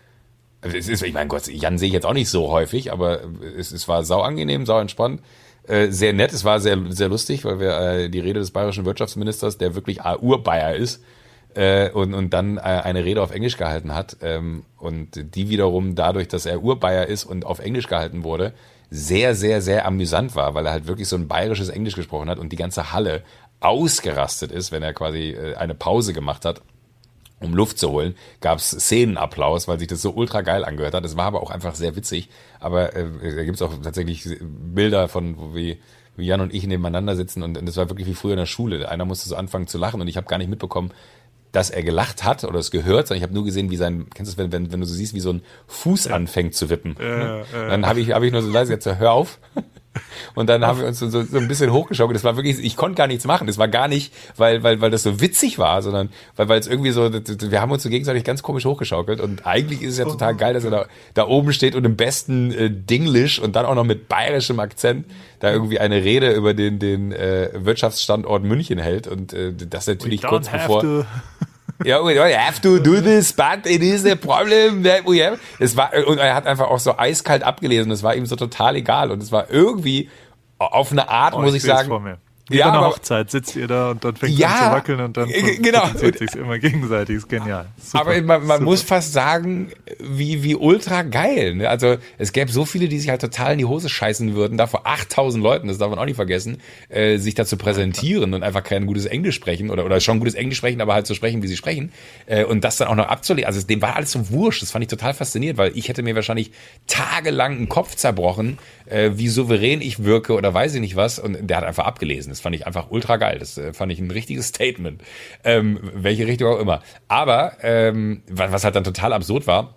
Äh, es ist, ich meine, Gott, Jan sehe ich jetzt auch nicht so häufig, aber es, es war sau angenehm, sau entspannt. Äh, sehr nett, es war sehr, sehr lustig, weil wir äh, die Rede des bayerischen Wirtschaftsministers, der wirklich äh, Urbayer ist, äh, und, und dann äh, eine Rede auf Englisch gehalten hat. Ähm, und die wiederum dadurch, dass er Urbayer ist und auf Englisch gehalten wurde, sehr, sehr, sehr amüsant war, weil er halt wirklich so ein bayerisches Englisch gesprochen hat und die ganze Halle ausgerastet ist, wenn er quasi äh, eine Pause gemacht hat um Luft zu holen, gab es Szenenapplaus, weil sich das so ultra geil angehört hat. Es war aber auch einfach sehr witzig. Aber äh, da gibt es auch tatsächlich Bilder von, wie, wie Jan und ich nebeneinander sitzen und, und das war wirklich wie früher in der Schule. Einer musste so anfangen zu lachen und ich habe gar nicht mitbekommen, dass er gelacht hat oder es gehört, sondern ich habe nur gesehen, wie sein, kennst du das, wenn, wenn, wenn du so siehst, wie so ein Fuß ja. anfängt zu wippen. Ja, ja. Dann habe ich, hab ich nur so leise gesagt, hör auf. Und dann haben wir uns so, so, ein bisschen hochgeschaukelt. Das war wirklich, ich konnte gar nichts machen. Das war gar nicht, weil, weil, weil das so witzig war, sondern weil, weil es irgendwie so, wir haben uns so gegenseitig ganz komisch hochgeschaukelt. Und eigentlich ist es ja total geil, dass er da, da oben steht und im besten äh, Dinglish und dann auch noch mit bayerischem Akzent da irgendwie eine Rede über den, den äh, Wirtschaftsstandort München hält. Und äh, das natürlich kurz bevor. Ja, we have to do this, but it is a problem that we have. Es war, und er hat einfach auch so eiskalt abgelesen. Es war ihm so total egal. Und es war irgendwie auf eine Art, oh, muss ich, ich sagen, wie ja, bei einer Hochzeit sitzt ihr da und dann fängt ja, an zu wackeln und dann genau. sich immer gegenseitig. Ist genial. Super, aber man, man muss fast sagen, wie, wie ultra geil. Ne? Also es gäbe so viele, die sich halt total in die Hose scheißen würden, da vor 8000 Leuten, das darf man auch nicht vergessen, äh, sich da zu präsentieren und einfach kein gutes Englisch sprechen oder, oder schon gutes Englisch sprechen, aber halt so sprechen, wie sie sprechen. Äh, und das dann auch noch abzulegen. Also dem war alles so wurscht. Das fand ich total faszinierend, weil ich hätte mir wahrscheinlich tagelang einen Kopf zerbrochen, äh, wie souverän ich wirke oder weiß ich nicht was. Und der hat einfach abgelesen. Das fand ich einfach ultra geil. Das äh, fand ich ein richtiges Statement. Ähm, welche Richtung auch immer. Aber ähm, was, halt dann total absurd war,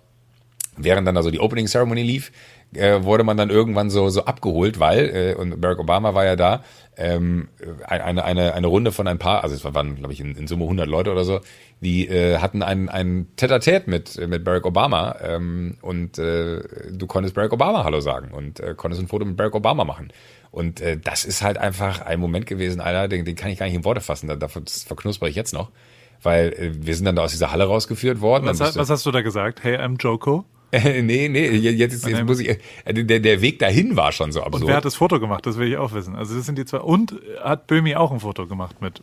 während dann also die Opening Ceremony lief, äh, wurde man dann irgendwann so so abgeholt, weil äh, und Barack Obama war ja da ähm, eine eine eine Runde von ein paar, also es waren glaube ich in, in Summe 100 Leute oder so, die äh, hatten ein ein Tete-a-Tete mit mit Barack Obama ähm, und äh, du konntest Barack Obama Hallo sagen und äh, konntest ein Foto mit Barack Obama machen und äh, das ist halt einfach ein Moment gewesen, Alter, den, den kann ich gar nicht in Worte fassen. Davon verknusper ich jetzt noch. Weil äh, wir sind dann da aus dieser Halle rausgeführt worden. Was, hat, was hast du da gesagt? Hey, I'm Joko? Nee, nee, jetzt, jetzt, jetzt muss ich, äh, der, der Weg dahin war schon so absurd. Und wer hat das Foto gemacht? Das will ich auch wissen. Also das sind die zwei. Und hat Böhmi auch ein Foto gemacht mit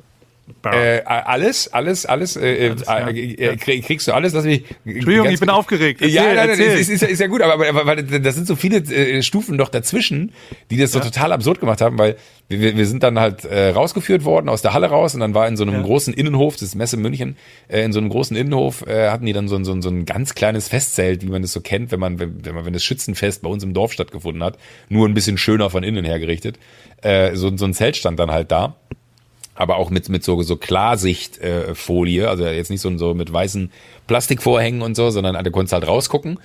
äh, alles, alles, alles, äh, alles äh, ja. äh, kriegst du alles, dass ich. Entschuldigung, ich bin aufgeregt. Erzähl, ja, nein, nein, ist, ist, ist ja gut, aber, aber, aber das sind so viele äh, Stufen noch dazwischen, die das so ja. total absurd gemacht haben, weil wir, wir sind dann halt äh, rausgeführt worden aus der Halle raus und dann war in so einem ja. großen Innenhof, das ist Messe München, äh, in so einem großen Innenhof äh, hatten die dann so, so, so ein ganz kleines Festzelt, wie man das so kennt, wenn man, wenn, wenn man, wenn das Schützenfest bei uns im Dorf stattgefunden hat, nur ein bisschen schöner von innen hergerichtet. Äh, so, so ein Zelt stand dann halt da aber auch mit mit so so Klarsichtfolie, also jetzt nicht so so mit weißen Plastikvorhängen und so, sondern da konntest halt rausgucken.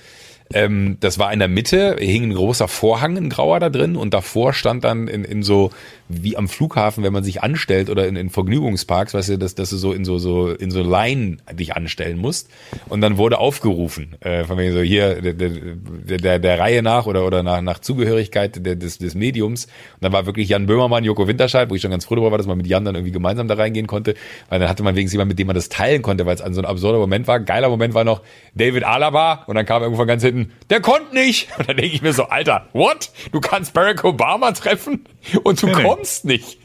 Ähm, das war in der Mitte, hing ein großer Vorhang, ein grauer da drin und davor stand dann in, in so, wie am Flughafen, wenn man sich anstellt oder in, in Vergnügungsparks, weißt du, dass, dass du so in so, so, in so Line dich anstellen musst. Und dann wurde aufgerufen, äh, von wegen so hier, der, der, der, der Reihe nach oder, oder nach, nach Zugehörigkeit der, des, des Mediums. Und dann war wirklich Jan Böhmermann, Joko Winterscheid, wo ich schon ganz froh darüber war, dass man mit Jan dann irgendwie gemeinsam da reingehen konnte, weil dann hatte man wenigstens jemanden, mit dem man das teilen konnte, weil es an so ein absurder Moment war. Geiler Moment war noch David Alaba und dann kam irgendwo von ganz hinten, der konnte nicht. Und dann denke ich mir so, Alter, what? Du kannst Barack Obama treffen und du Training. kommst nicht.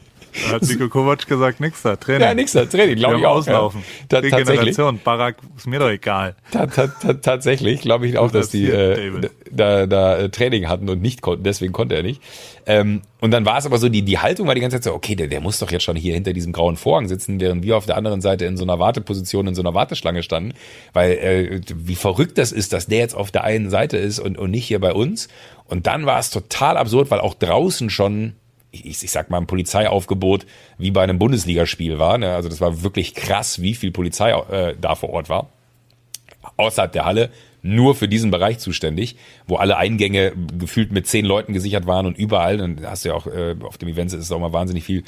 Da hat Nico Kovac gesagt, nix da, Training. Ja, nix da, Training, glaube ich auch. Auslaufen. Ja. Ta Regeneration, Barack, ist mir doch egal. Ta ta ta tatsächlich glaube ich auch, dass die äh, da, da äh, Training hatten und nicht konnten, deswegen konnte er nicht. Ähm, und dann war es aber so, die, die Haltung war die ganze Zeit so, okay, der, der muss doch jetzt schon hier hinter diesem grauen Vorhang sitzen, während wir auf der anderen Seite in so einer Warteposition, in so einer Warteschlange standen. Weil äh, wie verrückt das ist, dass der jetzt auf der einen Seite ist und, und nicht hier bei uns. Und dann war es total absurd, weil auch draußen schon ich, ich sag mal, ein Polizeiaufgebot wie bei einem Bundesligaspiel war. Ne? Also das war wirklich krass, wie viel Polizei äh, da vor Ort war. Außerhalb der Halle nur für diesen Bereich zuständig, wo alle Eingänge gefühlt mit zehn Leuten gesichert waren und überall, dann hast du ja auch äh, auf dem Event ist auch mal wahnsinnig viel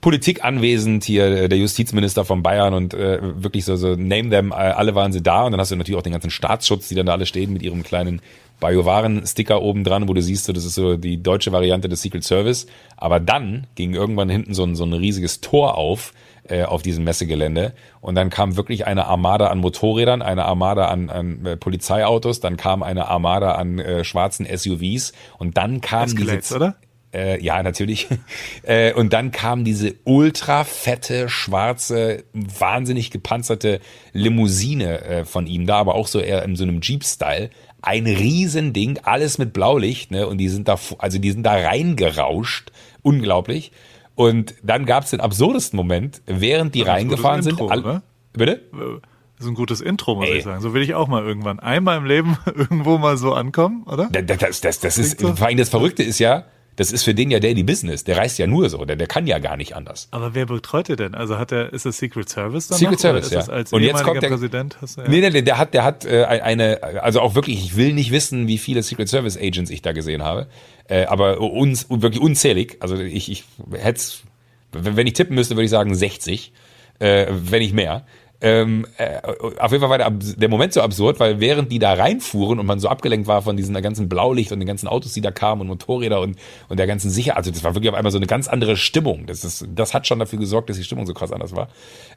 Politik anwesend, hier äh, der Justizminister von Bayern und äh, wirklich so, so name them, äh, alle waren sie da und dann hast du natürlich auch den ganzen Staatsschutz, die dann da alle stehen mit ihrem kleinen Biowaren-Sticker oben dran, wo du siehst, so, das ist so die deutsche Variante des Secret Service. Aber dann ging irgendwann hinten so ein, so ein riesiges Tor auf, äh, auf diesem Messegelände. Und dann kam wirklich eine Armada an Motorrädern, eine Armada an, an äh, Polizeiautos, dann kam eine Armada an äh, schwarzen SUVs und dann kam diese, oder? Äh, ja, natürlich. äh, und dann kam diese ultra fette, schwarze, wahnsinnig gepanzerte Limousine äh, von ihm da, aber auch so eher in so einem Jeep-Style ein Riesending, alles mit Blaulicht, ne? Und die sind da, also die sind da reingerauscht, unglaublich. Und dann gab es den absurdesten Moment, während die reingefahren sind. Intro, all, bitte? Das ist ein gutes Intro, muss Ey. ich sagen. So will ich auch mal irgendwann einmal im Leben irgendwo mal so ankommen, oder? Das, das, das, das ist, so? vor allem das Verrückte ist ja, Das ist für den ja Daily Business. Der reist ja nur so. Der, der kann ja gar nicht anders. Aber wer betreut er denn? Also hat er, ist das Secret Service dann Secret Service, ja. Und jetzt kommt der- Präsident? Hast du, ja. Nee, nee, nee, der hat, der hat äh, eine, also auch wirklich, ich will nicht wissen, wie viele Secret Service Agents ich da gesehen habe, äh, aber uns wirklich unzählig. Also ich, ich hätte, wenn ich tippen müsste, würde ich sagen 60, äh, wenn nicht mehr. Ähm, äh, auf jeden Fall war der, der Moment so absurd, weil während die da reinfuhren und man so abgelenkt war von diesem ganzen Blaulicht und den ganzen Autos, die da kamen und Motorräder und, und der ganzen Sicherheit, also das war wirklich auf einmal so eine ganz andere Stimmung. Das, ist, das hat schon dafür gesorgt, dass die Stimmung so krass anders war.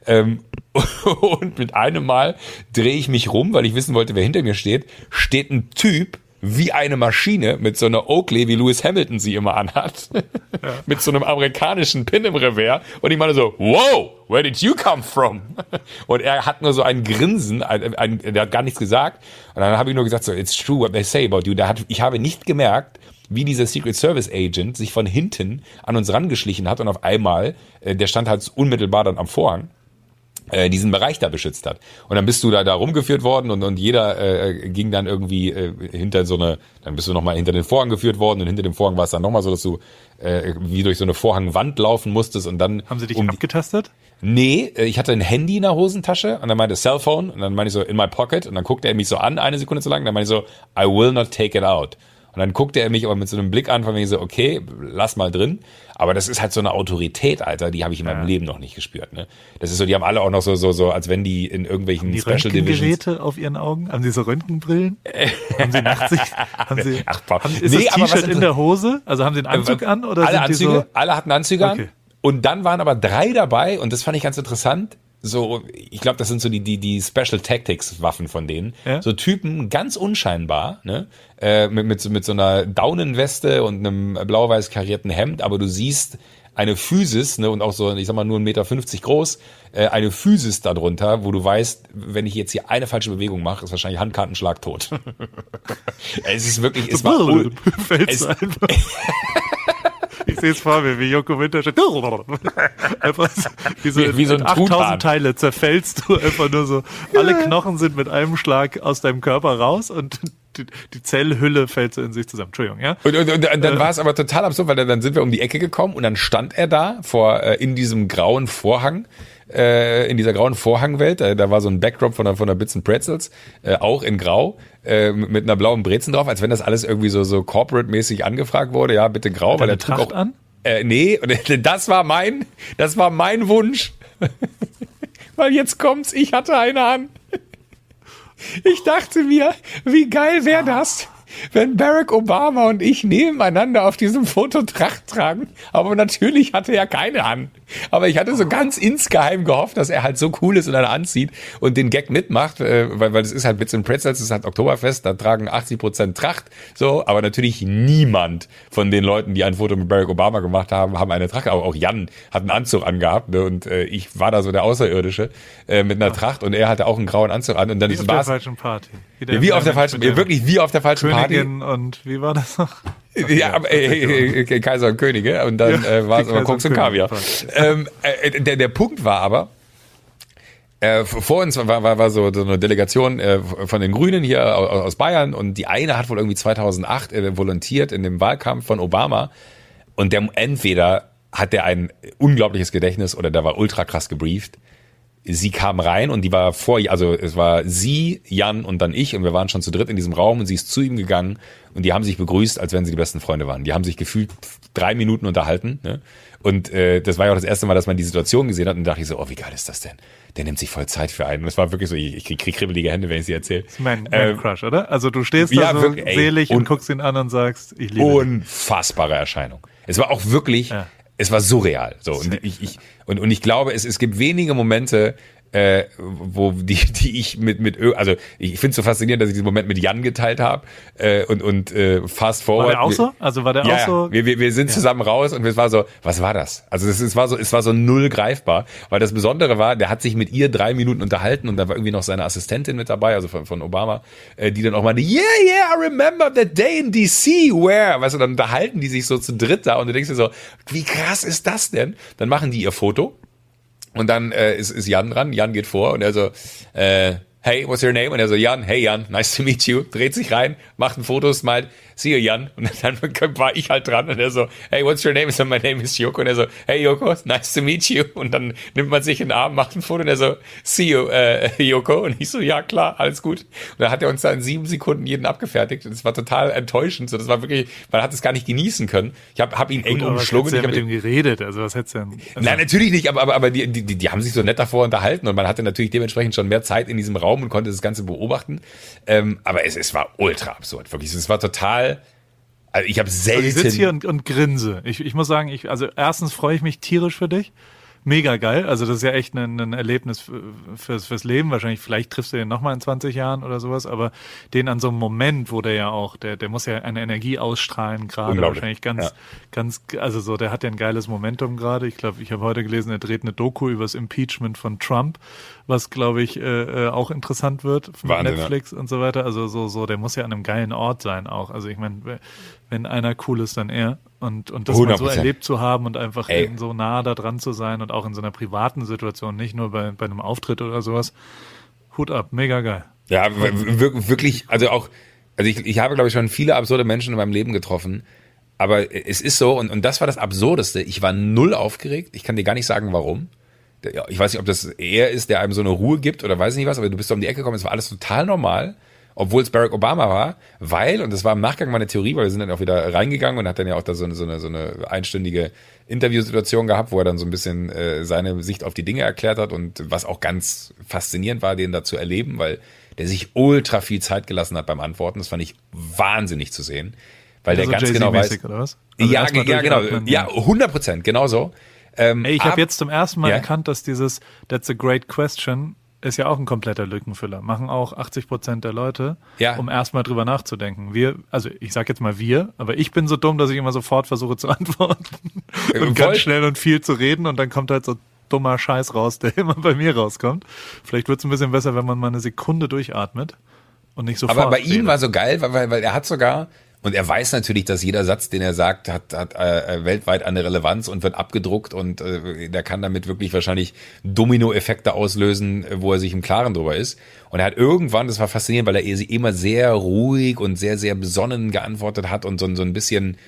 Ähm, und mit einem Mal drehe ich mich rum, weil ich wissen wollte, wer hinter mir steht, steht ein Typ wie eine Maschine mit so einer Oakley, wie Lewis Hamilton sie immer anhat, mit so einem amerikanischen Pin im Revers. Und ich meine so, wow, where did you come from? Und er hat nur so ein Grinsen, ein, ein, der hat gar nichts gesagt. Und dann habe ich nur gesagt so, it's true what they say about you. Da hat, ich habe nicht gemerkt, wie dieser Secret Service Agent sich von hinten an uns rangeschlichen hat und auf einmal, äh, der stand halt unmittelbar dann am Vorhang, äh, diesen Bereich da beschützt hat. Und dann bist du da, da rumgeführt worden und, und jeder äh, ging dann irgendwie äh, hinter so eine, dann bist du nochmal hinter den Vorhang geführt worden und hinter dem Vorhang war es dann nochmal so, dass du äh, wie durch so eine Vorhangwand laufen musstest und dann Haben sie dich um abgetastet? Nee, äh, ich hatte ein Handy in der Hosentasche und dann meinte Cellphone und dann meinte ich so in my pocket und dann guckte er mich so an, eine Sekunde zu lang, und dann meinte ich so, I will not take it out. Und dann guckte er mich aber mit so einem Blick an, von wegen so, okay, lass mal drin. Aber das ist halt so eine Autorität, Alter, die habe ich in meinem Leben noch nicht gespürt. Ne? Das ist so, die haben alle auch noch so, so, so, als wenn die in irgendwelchen Die Special Divisions. Röntgengeräte auf ihren Augen? Haben sie so Röntgenbrillen? haben sie Nachtsicht? Haben sie, Ach, haben, ist Nee, das aber was T-Shirt in der Hose? Also haben sie einen Anzug an oder alle Anzüge, so? alle hatten Anzüge Okay. an. Und dann waren aber drei dabei und das fand ich ganz interessant. So, ich glaube, das sind so die, die, die Special Tactics Waffen von denen. Ja. So Typen, ganz unscheinbar, ne? Äh, mit, mit, so- mit so einer Daunenweste und einem blau-weiß karierten Hemd, aber du siehst eine Physis, ne, und auch so, ich sag mal, nur 1,50 Meter groß, äh, eine Physis darunter, wo du weißt, wenn ich jetzt hier eine falsche Bewegung mache, ist wahrscheinlich Handkartenschlag tot. es ist wirklich, es war, es- einfach. Ich sehe es vor mir, wie Joko Winterscheid. Einfach so, wie so, Wie- wie so ein in Truthahn. 8000 Teile zerfällst du einfach nur so. Alle Knochen sind mit einem Schlag aus deinem Körper raus und die, die Zellhülle fällt so in sich zusammen. Entschuldigung, ja? Und, und, und dann war es aber total absurd, weil dann, dann sind wir um die Ecke gekommen und dann stand er da vor äh, in diesem grauen Vorhang, äh, in dieser grauen Vorhangwelt. Äh, da war so ein Backdrop von der, von der Bits and Pretzels, äh, auch in Grau, äh, mit einer blauen Brezen drauf, als wenn das alles irgendwie so so corporate-mäßig angefragt wurde. Ja, bitte grau, weil er trug Tracht auch an? Äh, nee, das war mein, das war mein Wunsch. weil jetzt kommt's, ich hatte eine an. Ich dachte mir, wie geil wäre das, wenn Barack Obama und ich nebeneinander auf diesem Foto Tracht tragen. Aber natürlich hatte er keine an. Aber ich hatte so ganz insgeheim gehofft, dass er halt so cool ist und eine anzieht und den Gag mitmacht, äh, weil, weil es ist halt Bits and Pretzels, es ist halt Oktoberfest, da tragen 80 Prozent Tracht, so, aber natürlich niemand von den Leuten, die ein Foto mit Barack Obama gemacht haben, haben eine Tracht. Aber auch Jan hat einen Anzug angehabt ne, und äh, ich war da so der Außerirdische äh, mit einer Tracht und er hatte auch einen grauen Anzug an und dann Wie auf der falschen Party. ja, wie auf der falschen, wirklich wie auf der falschen Party. Königin und wie war das noch? Ja, aber, äh, äh, äh, Kaiser und Könige. Und dann Ja, äh, war es aber Koks und und Kaviar. Ähm, äh, der, der Punkt war aber, äh, vor uns war, war, war so, so eine Delegation äh, von den Grünen hier aus, aus Bayern. Und die eine hat wohl irgendwie 2008 äh, volontiert in dem Wahlkampf von Obama. Und der entweder hat der ein unglaubliches Gedächtnis oder der war ultra krass gebrieft. Sie kam rein und die war vor, also es war sie, Jan und dann ich und wir waren schon zu dritt in diesem Raum und sie ist zu ihm gegangen und die haben sich begrüßt, als wenn sie die besten Freunde waren. Die haben sich gefühlt drei Minuten unterhalten. Ne? Und äh, das war ja auch das erste Mal, dass man die Situation gesehen hat und dachte ich so, oh, wie geil ist das denn? Der nimmt sich voll Zeit für einen. Und es war wirklich so, ich, ich krieg, krieg kribbelige Hände, wenn ich sie erzähle. Das ist mein, mein Ähm, Crush, oder? Also du stehst ja, da so wirklich, ey, selig und, und- guckst ihn an und sagst, ich liebe unfassbare Erscheinung. Es war auch wirklich, Ja. Es war surreal. So und ich, ich und, und ich glaube, es, es gibt wenige Momente, äh, wo die, die ich mit mit also ich finde es so faszinierend, dass ich diesen Moment mit Jan geteilt habe äh, und und äh, fast forward. War der auch so? Also war der ja, auch so? ja. Wir, wir, wir sind zusammen raus und es war so, was war das? Also es, es war so, es war so null greifbar, weil das Besondere war, der hat sich mit ihr drei Minuten unterhalten und da war irgendwie noch seine Assistentin mit dabei, also von, von Obama, äh, die dann auch meinte, yeah, yeah, I remember that day in DC where, weißt du, dann unterhalten die sich so zu dritt da und du denkst dir so, wie krass ist das denn? Dann machen die ihr Foto und dann äh, ist, ist Jan dran, Jan geht vor und er so, äh, hey, what's your name? Und er so, Jan, hey Jan, nice to meet you. Dreht sich rein, macht ein Foto, smile, see you Jan. Und dann war ich halt dran und er so, hey, what's your name? Ich so, my name is Joko. Und er so, hey Joko, nice to meet you. Und dann nimmt man sich in den Arm, macht ein Foto und er so, see you, äh, Joko. Und ich so, ja klar, alles gut. Und dann hat er uns da in sieben Sekunden jeden abgefertigt. Und es war total enttäuschend. So, das war wirklich, man hat es gar nicht genießen können. Ich habe hab ihn eng umschlungen. Ich mit ihm geredet? Also was hättest du denn? Also Nein, natürlich nicht, aber, aber, aber die, die, die haben sich so nett davor unterhalten und man hatte natürlich dementsprechend schon mehr Zeit in diesem Raum und konnte das Ganze beobachten. Ähm, aber es, es war ultra absurd, wirklich. Es war total. Also ich habe selten. Also ich sitze hier und, und grinse. Ich, ich muss sagen, ich, also erstens freue ich mich tierisch für dich mega geil. Also das ist ja echt ein, ein Erlebnis fürs, fürs Leben. Wahrscheinlich, vielleicht triffst du den nochmal in 20 Jahren oder sowas, aber den an so einem Moment, wo der ja auch, der, der muss ja eine Energie ausstrahlen gerade. Wahrscheinlich ganz, ja. ganz, also so, der hat ja ein geiles Momentum gerade. Ich glaube, ich habe heute gelesen, er dreht eine Doku über das Impeachment von Trump, was glaube ich äh, äh auch interessant wird von Wahnsinn, Netflix ja. und so weiter. Also so, so, der muss ja an einem geilen Ort sein auch. Also ich meine, wenn einer cool ist, dann er. Und, und das 100%. mal so erlebt zu haben und einfach so nah da dran zu sein und auch in so einer privaten Situation, nicht nur bei, bei einem Auftritt oder sowas. Hut ab, mega geil. Ja, wirklich, also auch, also ich, ich habe, glaube ich, schon viele absurde Menschen in meinem Leben getroffen. Aber es ist so, und, und das war das Absurdeste. Ich war null aufgeregt. Ich kann dir gar nicht sagen, warum. Ich weiß nicht, ob das er ist, der einem so eine Ruhe gibt oder weiß nicht was, aber du bist um die Ecke gekommen, es war alles total normal obwohl es Barack Obama war, weil, und das war im Nachgang meine Theorie, weil wir sind dann auch wieder reingegangen und hat dann ja auch da so eine, so eine, so eine einstündige Interviewsituation gehabt, wo er dann so ein bisschen äh, seine Sicht auf die Dinge erklärt hat und was auch ganz faszinierend war, den da zu erleben, weil der sich ultra viel Zeit gelassen hat beim Antworten. Das fand ich wahnsinnig zu sehen. Weil also der ganz genau weiß. Oder was? Also ja, ja, genau. Ja, 100 Prozent, genau so. Ähm, Ey, ich habe jetzt zum ersten Mal ja? erkannt, dass dieses That's a great question ist ja auch ein kompletter Lückenfüller. Machen auch 80 Prozent der Leute, ja. um erstmal drüber nachzudenken. Wir, also ich sag jetzt mal wir, aber ich bin so dumm, dass ich immer sofort versuche zu antworten und Voll. ganz schnell und viel zu reden und dann kommt halt so dummer Scheiß raus, der immer bei mir rauskommt. Vielleicht wird es ein bisschen besser, wenn man mal eine Sekunde durchatmet und nicht sofort. Aber bei ihm war so geil, weil, weil er hat sogar und er weiß natürlich, dass jeder Satz, den er sagt, hat, hat äh, weltweit eine Relevanz und wird abgedruckt und äh, der kann damit wirklich wahrscheinlich Dominoeffekte auslösen, wo er sich im Klaren drüber ist. Und er hat irgendwann, das war faszinierend, weil er immer sehr ruhig und sehr, sehr besonnen geantwortet hat und so, so ein bisschen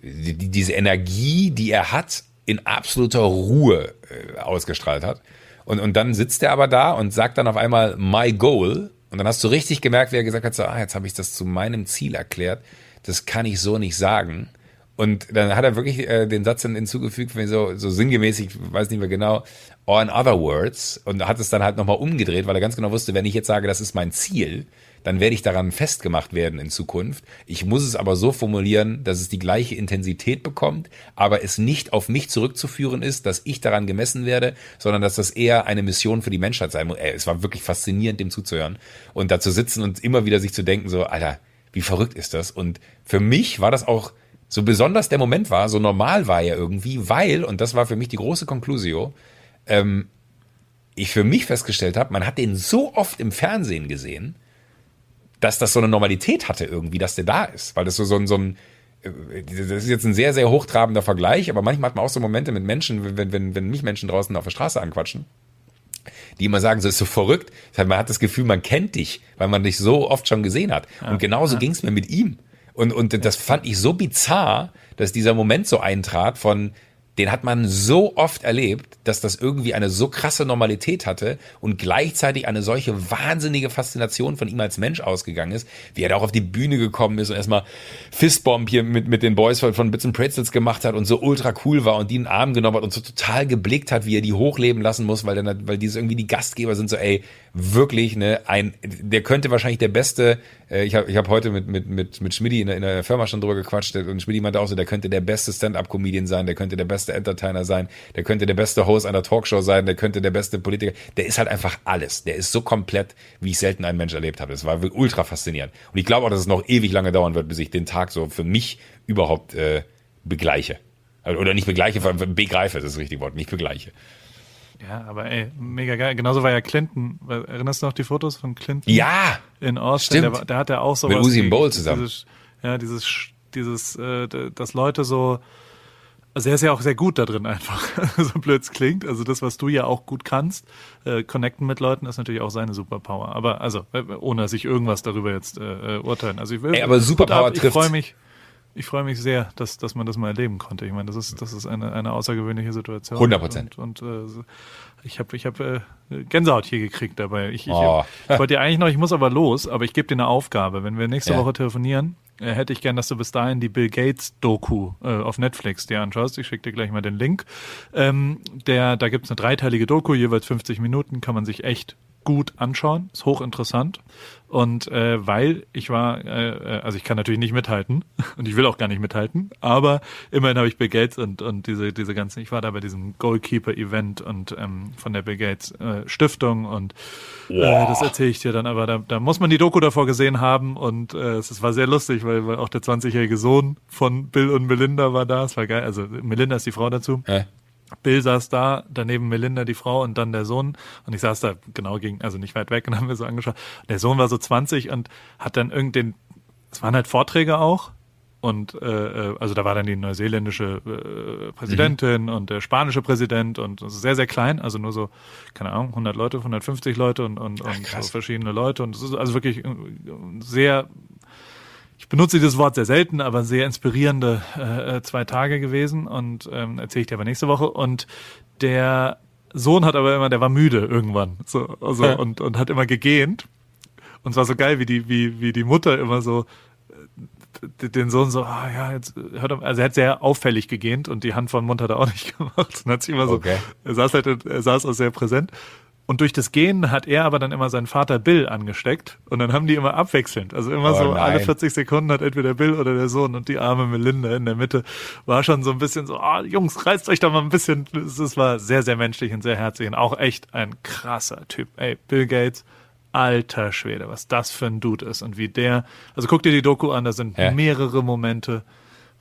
die, diese Energie, die er hat, in absoluter Ruhe äh, ausgestrahlt hat. Und, und dann sitzt er aber da und sagt dann auf einmal My Goal. Und dann hast du richtig gemerkt, wie er gesagt hat, so, ah, jetzt habe ich das zu meinem Ziel erklärt das kann ich so nicht sagen. Und dann hat er wirklich äh, den Satz dann hinzugefügt, so, so sinngemäß, ich weiß nicht mehr genau, or in other words, und hat es dann halt nochmal umgedreht, weil er ganz genau wusste, wenn ich jetzt sage, das ist mein Ziel, dann werde ich daran festgemacht werden in Zukunft. Ich muss es aber so formulieren, dass es die gleiche Intensität bekommt, aber es nicht auf mich zurückzuführen ist, dass ich daran gemessen werde, sondern dass das eher eine Mission für die Menschheit sein muss. Ey, es war wirklich faszinierend, dem zuzuhören und da zu sitzen und immer wieder sich zu denken, so, Alter, wie verrückt ist das? Und für mich war das auch so besonders der Moment war, so normal war er irgendwie, weil, und das war für mich die große Conclusio, ähm, ich für mich festgestellt habe, man hat den so oft im Fernsehen gesehen, dass das so eine Normalität hatte irgendwie, dass der da ist. Weil das so, so, ein, so ein, äh, das ist jetzt ein sehr, sehr hochtrabender Vergleich, aber manchmal hat man auch so Momente mit Menschen, wenn, wenn, wenn mich Menschen draußen auf der Straße anquatschen die immer sagen, so ist so verrückt. Man hat das Gefühl, man kennt dich, weil man dich so oft schon gesehen hat. Ja, und genauso ja. ging es mir mit ihm. Und, und das fand ich so bizarr, dass dieser Moment so eintrat von, den hat man so oft erlebt, dass das irgendwie eine so krasse Normalität hatte und gleichzeitig eine solche wahnsinnige Faszination von ihm als Mensch ausgegangen ist, wie er da auch auf die Bühne gekommen ist und erstmal Fistbomb hier mit, mit den Boys von, Bits and Pretzels gemacht hat und so ultra cool war und die in den Arm genommen hat und so total geblickt hat, wie er die hochleben lassen muss, weil dann, weil diese irgendwie die Gastgeber sind so, ey, wirklich, ne, ein, der könnte wahrscheinlich der beste, äh, ich habe ich hab heute mit, mit, mit, mit Schmidti in, in der Firma schon drüber gequatscht und Schmidti meinte auch so, der könnte der beste Stand-Up-Comedian sein, der könnte der beste Entertainer sein, der könnte der beste Host einer Talkshow sein, der könnte der beste Politiker, der ist halt einfach alles. Der ist so komplett, wie ich selten einen Mensch erlebt habe. Das war ultra faszinierend. Und ich glaube auch, dass es noch ewig lange dauern wird, bis ich den Tag so für mich überhaupt äh, begleiche. Oder nicht begleiche, begreife, das ist das richtige Wort, nicht begleiche. Ja, aber ey, mega geil. Genauso war ja Clinton. Erinnerst du noch die Fotos von Clinton? Ja! In Austin. Stimmt. Da hat er auch so Mit Usain Bowl zusammen. Dieses, ja, dieses, dieses, äh, dass Leute so Also er ist ja auch sehr gut da drin einfach, so blöd es klingt. Also das, was du ja auch gut kannst, äh, connecten mit Leuten, ist natürlich auch seine Superpower. Aber also, äh, ohne dass ich irgendwas darüber jetzt äh, äh urteilen. Also ich will, Ey, aber Superpower ab, ich freue mich, ich freue mich sehr, dass, dass man das mal erleben konnte. Ich meine, das ist, das ist eine, eine außergewöhnliche Situation. 100 Prozent. Und, und äh, ich habe ich hab, äh, Gänsehaut hier gekriegt dabei. Ich, ich, Oh. ich wollte ja eigentlich noch, ich muss aber los, aber ich gebe dir eine Aufgabe. Wenn wir nächste Ja. Woche telefonieren, hätte ich gern, dass du bis dahin die Bill Gates Doku äh, auf Netflix dir anschaust. Ich schicke dir gleich mal den Link. Ähm, der, da gibt's eine dreiteilige Doku, jeweils 50 Minuten, kann man sich echt gut anschauen, ist hochinteressant. Und äh, weil ich war, äh, äh, also ich kann natürlich nicht mithalten und ich will auch gar nicht mithalten, aber immerhin habe ich Bill Gates und, und diese, diese ganzen, ich war da bei diesem Goalkeeper-Event und ähm, von der Bill Gates äh, Stiftung und äh, das erzähle ich dir dann, aber da, da muss man die Doku davor gesehen haben und äh, es es war sehr lustig, weil, weil auch der 20-jährige Sohn von Bill und Melinda war da, es war geil, also Melinda ist die Frau dazu. Hä? Bill saß da, daneben Melinda, die Frau, und dann der Sohn. Und ich saß da genau gegen, also nicht weit weg und haben mir so angeschaut. Der Sohn war so 20 und hat dann irgendein, es waren halt Vorträge auch. Und äh, äh, also da war dann die neuseeländische äh, Präsidentin und der spanische Präsident und also sehr, sehr klein, also nur so, keine Ahnung, 100 Leute, 150 Leute und, und, und so verschiedene Leute. Und es ist also wirklich äh, sehr ich benutze dieses Wort sehr selten, aber sehr inspirierende äh, äh, zwei Tage gewesen und ähm, erzähle ich dir aber nächste Woche. Und der Sohn hat aber immer, der war müde irgendwann, so also und und hat immer gegähnt. Und es war so geil, wie die wie wie die Mutter immer so äh, den Sohn so, ah ja, jetzt äh, hört er, also er hat sehr auffällig gegähnt und die Hand vor den Mund hat er auch nicht gemacht. Und hat sich immer so, Okay. er saß halt, er saß auch sehr präsent. Und durch das Gehen hat er aber dann immer seinen Vater Bill angesteckt und dann haben die immer abwechselnd. Also immer Oh so alle nein. 40 Sekunden hat entweder Bill oder der Sohn und die arme Melinda in der Mitte war schon so ein bisschen so, ah, Jungs, reißt euch doch mal ein bisschen. Es war sehr, sehr menschlich und sehr herzlich und auch echt ein krasser Typ. Ey, Bill Gates, alter Schwede, was das für ein Dude ist und wie der, also guck dir die Doku an, da sind Ja. mehrere Momente,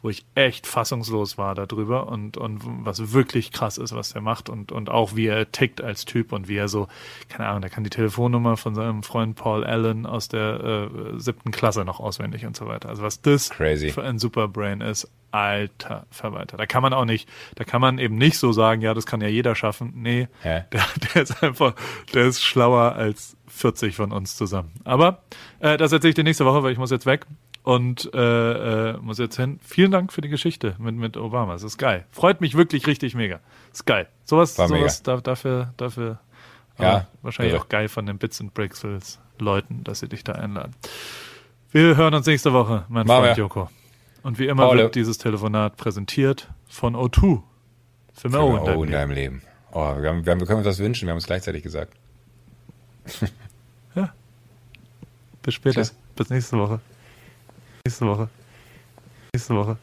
wo ich echt fassungslos war darüber und, und was wirklich krass ist, was er macht und, und auch wie er tickt als Typ und wie er so, keine Ahnung, der kann die Telefonnummer von seinem Freund Paul Allen aus der äh, siebten Klasse noch auswendig und so weiter. Also was das Crazy. für ein Superbrain ist, alter Verwalter. Da kann man auch nicht, da kann man eben nicht so sagen, ja, das kann ja jeder schaffen. Nee, der, der ist einfach, der ist schlauer als 40 von uns zusammen. Aber äh, das erzähle ich dir nächste Woche, weil ich muss jetzt weg und äh, äh, muss jetzt hin. Vielen Dank für die Geschichte mit, mit Obama. Es ist geil. Freut mich wirklich richtig mega. Ist geil. Sowas, War sowas da, dafür, dafür Ja, äh, wahrscheinlich irre. auch geil von den Bits and Brixels Leuten, dass sie dich da einladen. Wir hören uns nächste Woche, mein Machen Freund. Joko. Und wie immer Paul. wird dieses Telefonat präsentiert von O2. Für mehr O in deinem in Leben. deinem Leben. Oh, wir, haben, wir, haben, wir können uns das wünschen, wir haben es gleichzeitig gesagt. Bis später. Tschüss. Bis nächste Woche. Nächste Woche. Nächste Woche.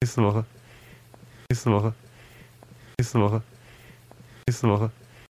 Nächste Woche. Nächste Woche. Nächste Woche. Nächste Woche.